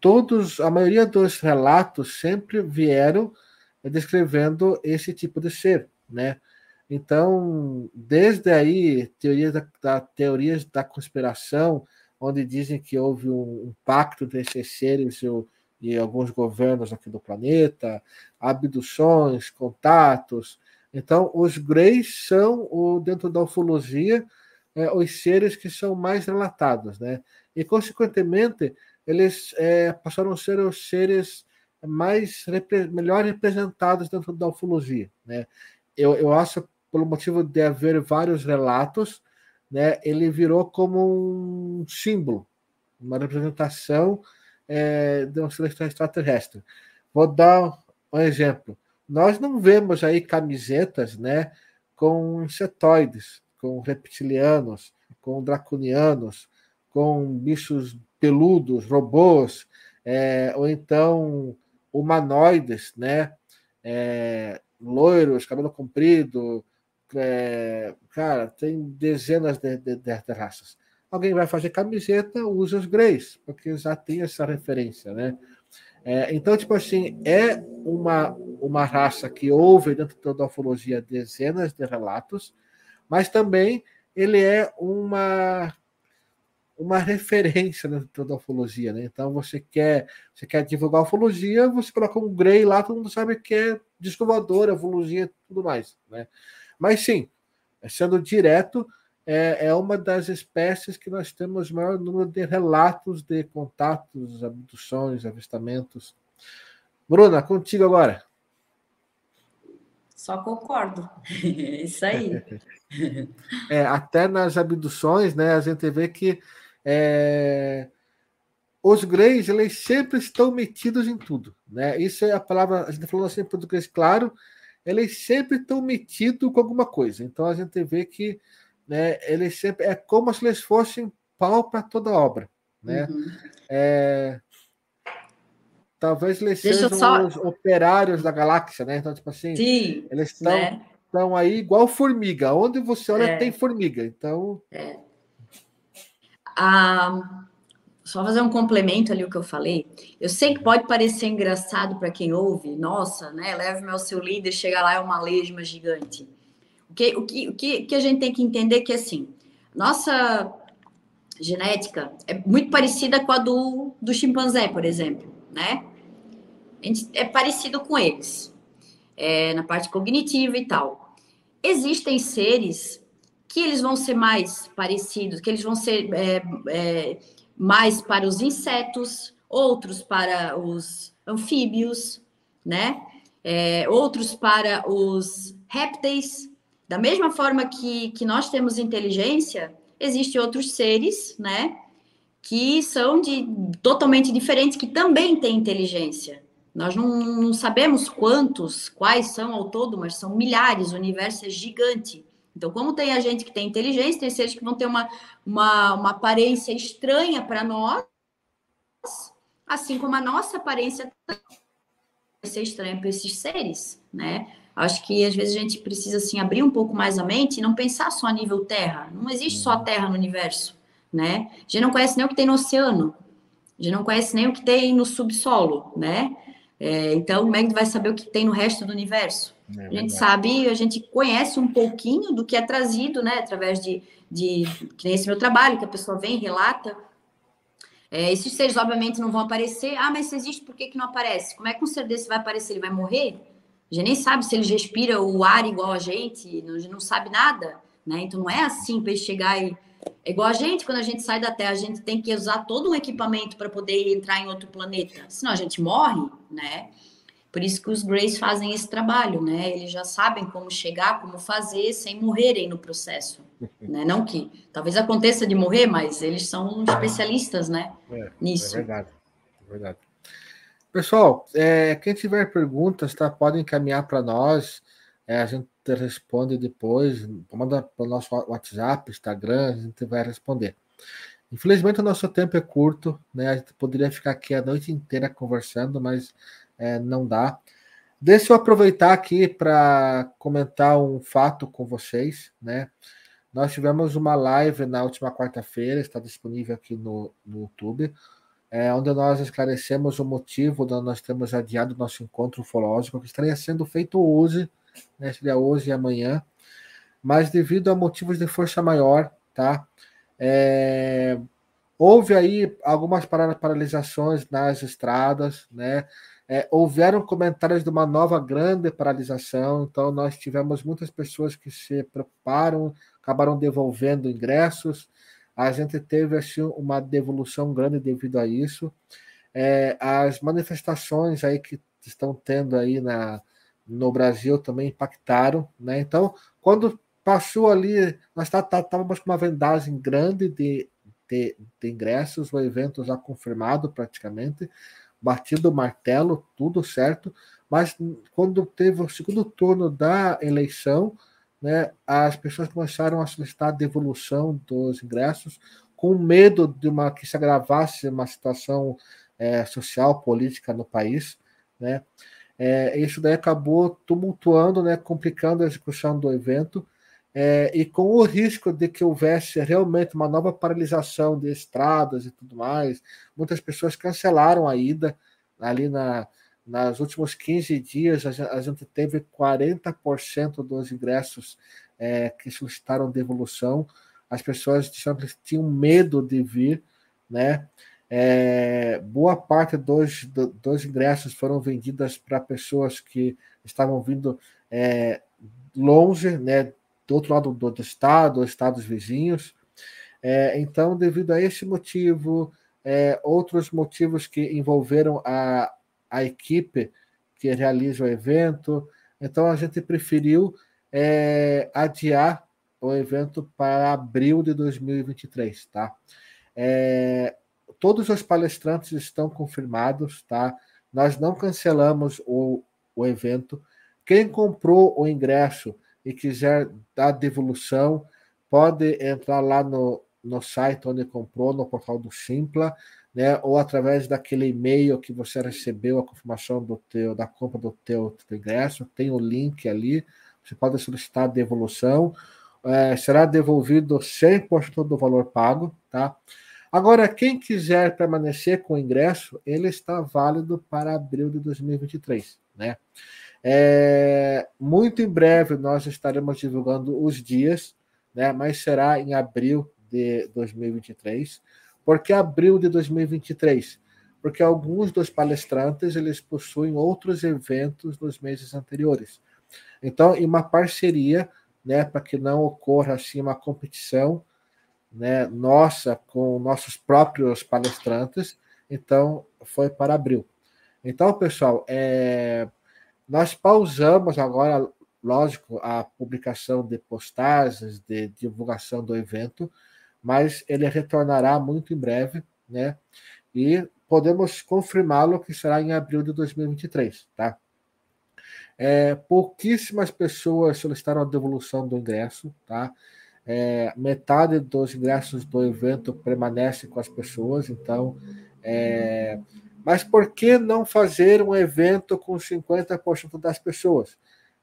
A: todos, a maioria dos relatos sempre vieram descrevendo esse tipo de ser, né? Então, desde aí, teorias da, da teorias da conspiração, onde dizem que houve um, um pacto entre seres e, e alguns governos aqui do planeta, abduções, contatos, então, os Greys são, o, dentro da ufologia, é, os seres que são mais relatados, né? E, consequentemente, eles é, passaram a ser os seres mais melhor representados dentro da ufologia, né? Eu, eu acho, pelo motivo de haver vários relatos, né? Ele virou como um símbolo, uma representação é, de um ser extraterrestre. Vou dar um exemplo nós não vemos aí camisetas né, com insetoides, com reptilianos, com draconianos, com bichos peludos, robôs, é, ou então humanoides, né? É, loiros, cabelo comprido, é, cara, tem dezenas de, de, de, raças. Alguém vai fazer camiseta, usa os greys, porque já tem essa referência, né? É, então, tipo assim, é uma, uma raça que houve dentro da ufologia dezenas de relatos, mas também ele é uma uma referência dentro da ufologia, né? Então você quer você quer divulgar a ufologia, você coloca um Grey lá, todo mundo sabe que é descovador, ufologia e tudo mais, né? Mas sim, sendo direto, é, é uma das espécies que nós temos maior número de relatos de contatos, abduções, avistamentos. Bruna, contigo agora.
B: Só concordo. Isso aí.
A: É, até nas abduções, né, a gente vê que é, os greys eles sempre estão metidos em tudo, né? Isso é a palavra, a gente falou assim em português claro, eles sempre estão metidos com alguma coisa. Então a gente vê que né, eles sempre é como se eles fossem pau para toda obra, né? Uhum. É, talvez eles Deixa sejam só... os operários da galáxia, né? Então, tipo assim,
B: Sim,
A: eles estão né? aí igual formiga. Onde você olha é. tem formiga. Então, é.
B: Ah, só fazer um complemento ali o que eu falei. Eu sei que pode parecer engraçado para quem ouve, nossa, né? Leve-me ao seu líder, chega lá é uma lesma gigante. O que, o que, o que, que a gente tem que entender é que, assim, nossa genética é muito parecida com a do, do chimpanzé, por exemplo, né? A gente é parecido com eles, é, na parte cognitiva e tal. Existem seres que eles vão ser mais parecidos, que eles vão ser é, é, mais para os insetos, outros para os anfíbios, né? É, outros para os répteis, da mesma forma que, que nós temos inteligência, existem outros seres, né? Que são de totalmente diferentes, que também têm inteligência. Nós não, não sabemos quantos, quais são ao todo, mas são milhares, o universo é gigante. Então, como tem a gente que tem inteligência, tem seres que vão ter uma, uma, uma aparência estranha para nós, assim como a nossa aparência vai ser estranha para esses seres, né? Acho que às vezes a gente precisa assim abrir um pouco mais a mente e não pensar só a nível Terra. Não existe só a Terra no universo, né? A gente não conhece nem o que tem no oceano, a gente não conhece nem o que tem no subsolo, né? É, então, como é que vai saber o que tem no resto do universo? É a gente sabe, a gente conhece um pouquinho do que é trazido, né? Através de, de que nem esse meu trabalho, que a pessoa vem, relata. É, esses seres, obviamente, não vão aparecer. Ah, mas se existe, por que, que não aparece? Como é que um ser desse vai aparecer? Ele vai morrer? A gente nem sabe se eles respiram o ar igual a gente, a gente não sabe nada, né? Então não é assim para ele chegar e. É igual a gente, quando a gente sai da Terra, a gente tem que usar todo um equipamento para poder entrar em outro planeta, senão a gente morre, né? Por isso que os Greys fazem esse trabalho, né? Eles já sabem como chegar, como fazer, sem morrerem no processo. Né? Não que talvez aconteça de morrer, mas eles são especialistas, né? É, nisso.
A: É verdade, é verdade. Pessoal, é, quem tiver perguntas, tá, podem encaminhar para nós. É, a gente responde depois. Manda para o nosso WhatsApp, Instagram, a gente vai responder. Infelizmente, o nosso tempo é curto, né? A gente poderia ficar aqui a noite inteira conversando, mas é, não dá. Deixa eu aproveitar aqui para comentar um fato com vocês, né? Nós tivemos uma live na última quarta-feira, está disponível aqui no, no YouTube é, onde nós esclarecemos o motivo de nós termos adiado nosso encontro ufológico, que estaria sendo feito hoje, né, seria hoje e amanhã, mas devido a motivos de força maior, tá? É, houve aí algumas paralisações nas estradas, né? É, houveram comentários de uma nova grande paralisação, então nós tivemos muitas pessoas que se preocuparam, acabaram devolvendo ingressos, a gente teve assim, uma devolução grande devido a isso. É, as manifestações aí que estão tendo aí na, no Brasil também impactaram, né? Então, quando passou ali, nós estávamos com uma vendagem grande de, de, de, ingressos, o evento já confirmado praticamente, batido o martelo, tudo certo, mas quando teve o segundo turno da eleição, né, as pessoas começaram a solicitar a devolução dos ingressos com medo de uma que se agravasse uma situação é, social, política no país, né? É, isso daí acabou tumultuando, né, complicando a execução do evento, é, e com o risco de que houvesse realmente uma nova paralisação de estradas e tudo mais, muitas pessoas cancelaram a ida ali na, nas últimos 15 dias, a gente teve 40% dos ingressos é, que solicitaram devolução. As pessoas tinham medo de vir, né? É, boa parte dos, dos ingressos foram vendidas para pessoas que estavam vindo é, longe, né, do outro lado do, do estado, estados vizinhos. É, então, devido a esse motivo, é, outros motivos que envolveram a, a equipe que realiza o evento. Então a gente preferiu é, adiar o evento para abril de 2023, tá? É, todos os palestrantes estão confirmados, tá? Nós não cancelamos o, o evento. Quem comprou o ingresso e quiser dar devolução, pode entrar lá no, no site onde comprou, no portal do Simpla, né, ou através daquele e-mail que você recebeu a confirmação do teu, da compra do teu, teu ingresso, tem o link ali, você pode solicitar a devolução, é, será devolvido 100% do valor pago, tá? Agora, quem quiser permanecer com o ingresso, ele está válido para abril de 2023, né? É, muito em breve nós estaremos divulgando os dias, né? Mas será em abril de 2023. Por que abril de 2023? Porque alguns dos palestrantes eles possuem outros eventos nos meses anteriores. Então, em uma parceria, né, para que não ocorra assim uma competição, né, nossa com nossos próprios palestrantes, então foi para abril. Então, pessoal, é, nós pausamos agora, lógico, a publicação de postagens, de divulgação do evento, mas ele retornará muito em breve, né? E podemos confirmá-lo que será em abril de 2023, tá? É, pouquíssimas pessoas solicitaram a devolução do ingresso, tá? É, metade dos ingressos do evento permanece com as pessoas, então. É, mas por que não fazer um evento com 50% das pessoas?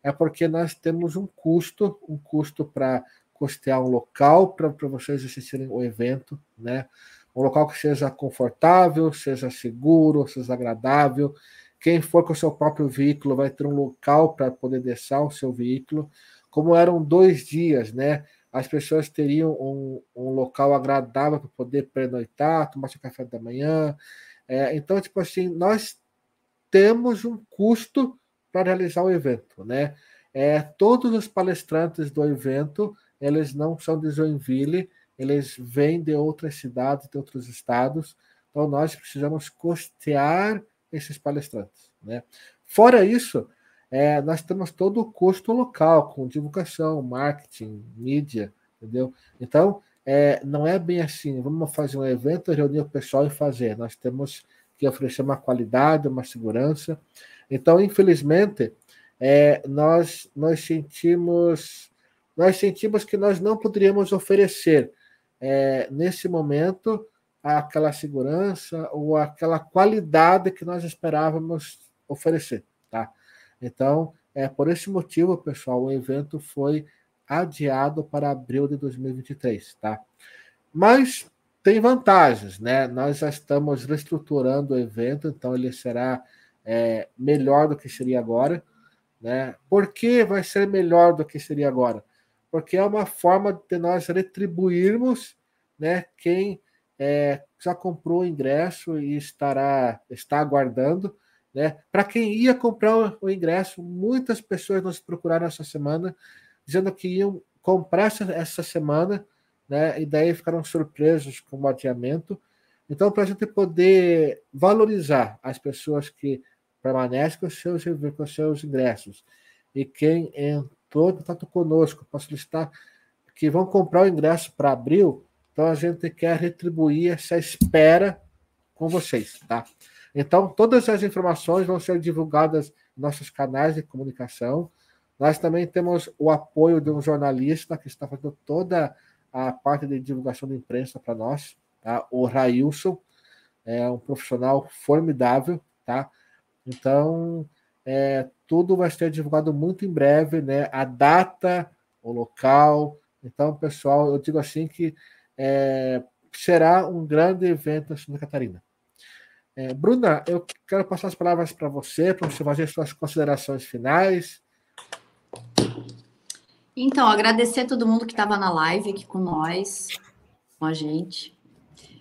A: É porque nós temos um custo, um custo para custear um local para vocês assistirem o evento, né? Um local que seja confortável, seja seguro, seja agradável. Quem for com o seu próprio veículo vai ter um local para poder deixar o seu veículo. Como eram dois dias, né? as pessoas teriam um, um local agradável para poder pernoitar, tomar seu café da manhã. É, então, tipo assim, nós temos um custo para realizar o evento, né? É, todos os palestrantes do evento, eles não são de Joinville, eles vêm de outras cidades, de outros estados, então nós precisamos custear esses palestrantes, né? Fora isso, é, nós temos todo o custo local, com divulgação, marketing, mídia, entendeu? Então, é, não é bem assim, vamos fazer um evento, reunir o pessoal e fazer. Nós temos que oferecer uma qualidade, uma segurança. Então, infelizmente, é, nós, nós sentimos nós sentimos que nós não poderíamos oferecer é, nesse momento aquela segurança ou aquela qualidade que nós esperávamos oferecer, tá? Então, é por esse motivo, pessoal, o evento foi adiado para abril de 2023, tá? Mas tem vantagens, né? Nós já estamos reestruturando o evento, então ele será é, melhor do que seria agora, né? Por que vai ser melhor do que seria agora? Porque é uma forma de nós retribuirmos, né? Quem é, já comprou o ingresso e estará está aguardando né? Para quem ia comprar o ingresso, muitas pessoas nos procuraram essa semana, dizendo que iam comprar essa, semana, né? e daí ficaram surpresos com o adiamento. Então, para a gente poder valorizar as pessoas que permanecem com seus, com seus ingressos e quem entrou em contato conosco para solicitar que vão comprar o ingresso para abril, então a gente quer retribuir essa espera com vocês, tá? Então, todas as informações vão ser divulgadas nos nossos canais de comunicação. Nós também temos o apoio de um jornalista que está fazendo toda a parte de divulgação da imprensa para nós, tá? o Railson, é um profissional formidável, tá? Então, é, tudo vai ser divulgado muito em breve, né? A data, o local. Então, pessoal, eu digo assim que é, será um grande evento em Santa Catarina. É, Bruna, eu quero passar as palavras para você, para você fazer suas considerações finais.
B: Então, agradecer a todo mundo que estava na live aqui com nós, com a gente.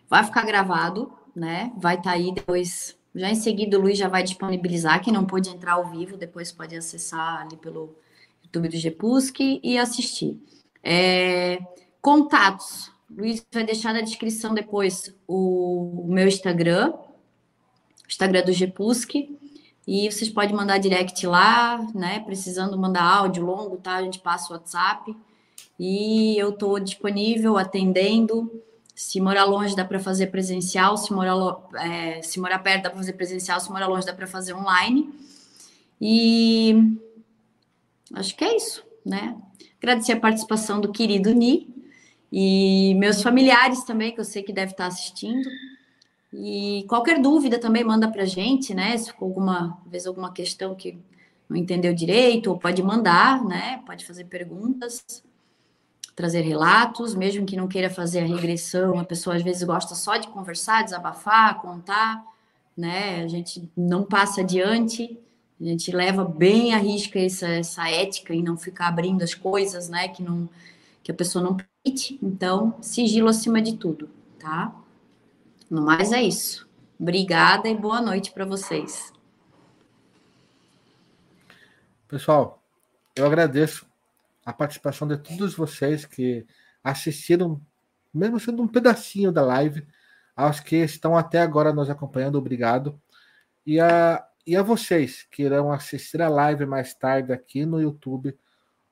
B: Vai ficar gravado, né? Vai estar tá aí depois. Já em seguida, o Luiz já vai disponibilizar. Quem não pôde entrar ao vivo, depois pode acessar ali pelo YouTube do Gepusk e assistir. É, contatos. Luiz vai deixar na descrição depois o, o meu Instagram, Instagram do Gepusk. E vocês podem mandar direct lá, né? Precisando mandar áudio longo, tá? A gente passa o WhatsApp. E eu estou disponível, atendendo. Se morar longe, dá para fazer presencial. Se morar, é, se morar perto, dá para fazer presencial. Se morar longe, dá para fazer online. E acho que é isso, né? Agradecer a participação do querido Ni e meus familiares também, que eu sei que deve estar assistindo. E qualquer dúvida também manda para a gente, né? Se ficou alguma vez alguma questão que não entendeu direito, ou pode mandar, né? Pode fazer perguntas, trazer relatos, mesmo que não queira fazer a regressão, a pessoa às vezes gosta só de conversar, desabafar, contar, né? A gente não passa adiante, a gente leva bem a risca essa, essa ética e não ficar abrindo as coisas, né? Que não que a pessoa não permite. Então, sigilo acima de tudo, tá? No mais é isso. Obrigada e boa noite para vocês.
A: Pessoal, eu agradeço a participação de todos vocês que assistiram, mesmo sendo um pedacinho da live, aos que estão até agora nos acompanhando, obrigado. E a, e a vocês que irão assistir a live mais tarde aqui no YouTube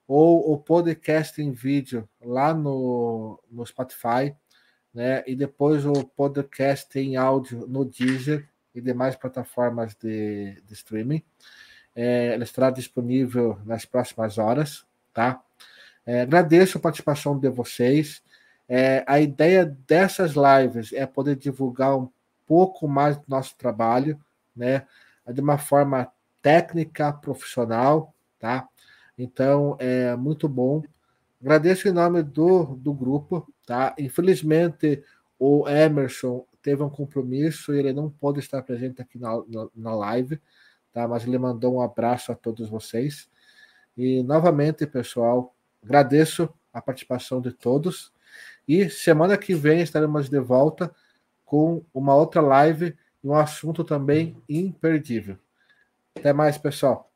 A: ou o podcast em vídeo lá no, no Spotify né? E depois o podcast em áudio no Deezer e demais plataformas de, de streaming. É, ela estará disponível nas próximas horas, tá? É, agradeço a participação de vocês. É, a ideia dessas lives é poder divulgar um pouco mais do nosso trabalho, né? De uma forma técnica, profissional, tá? Então, é muito bom. Agradeço em nome do, do grupo, tá? Infelizmente, o Emerson teve um compromisso e ele não pôde estar presente aqui na, na, na live, tá? Mas ele mandou um abraço a todos vocês. E, novamente, pessoal, agradeço a participação de todos. E semana que vem estaremos de volta com uma outra live e um assunto também imperdível. Até mais, pessoal.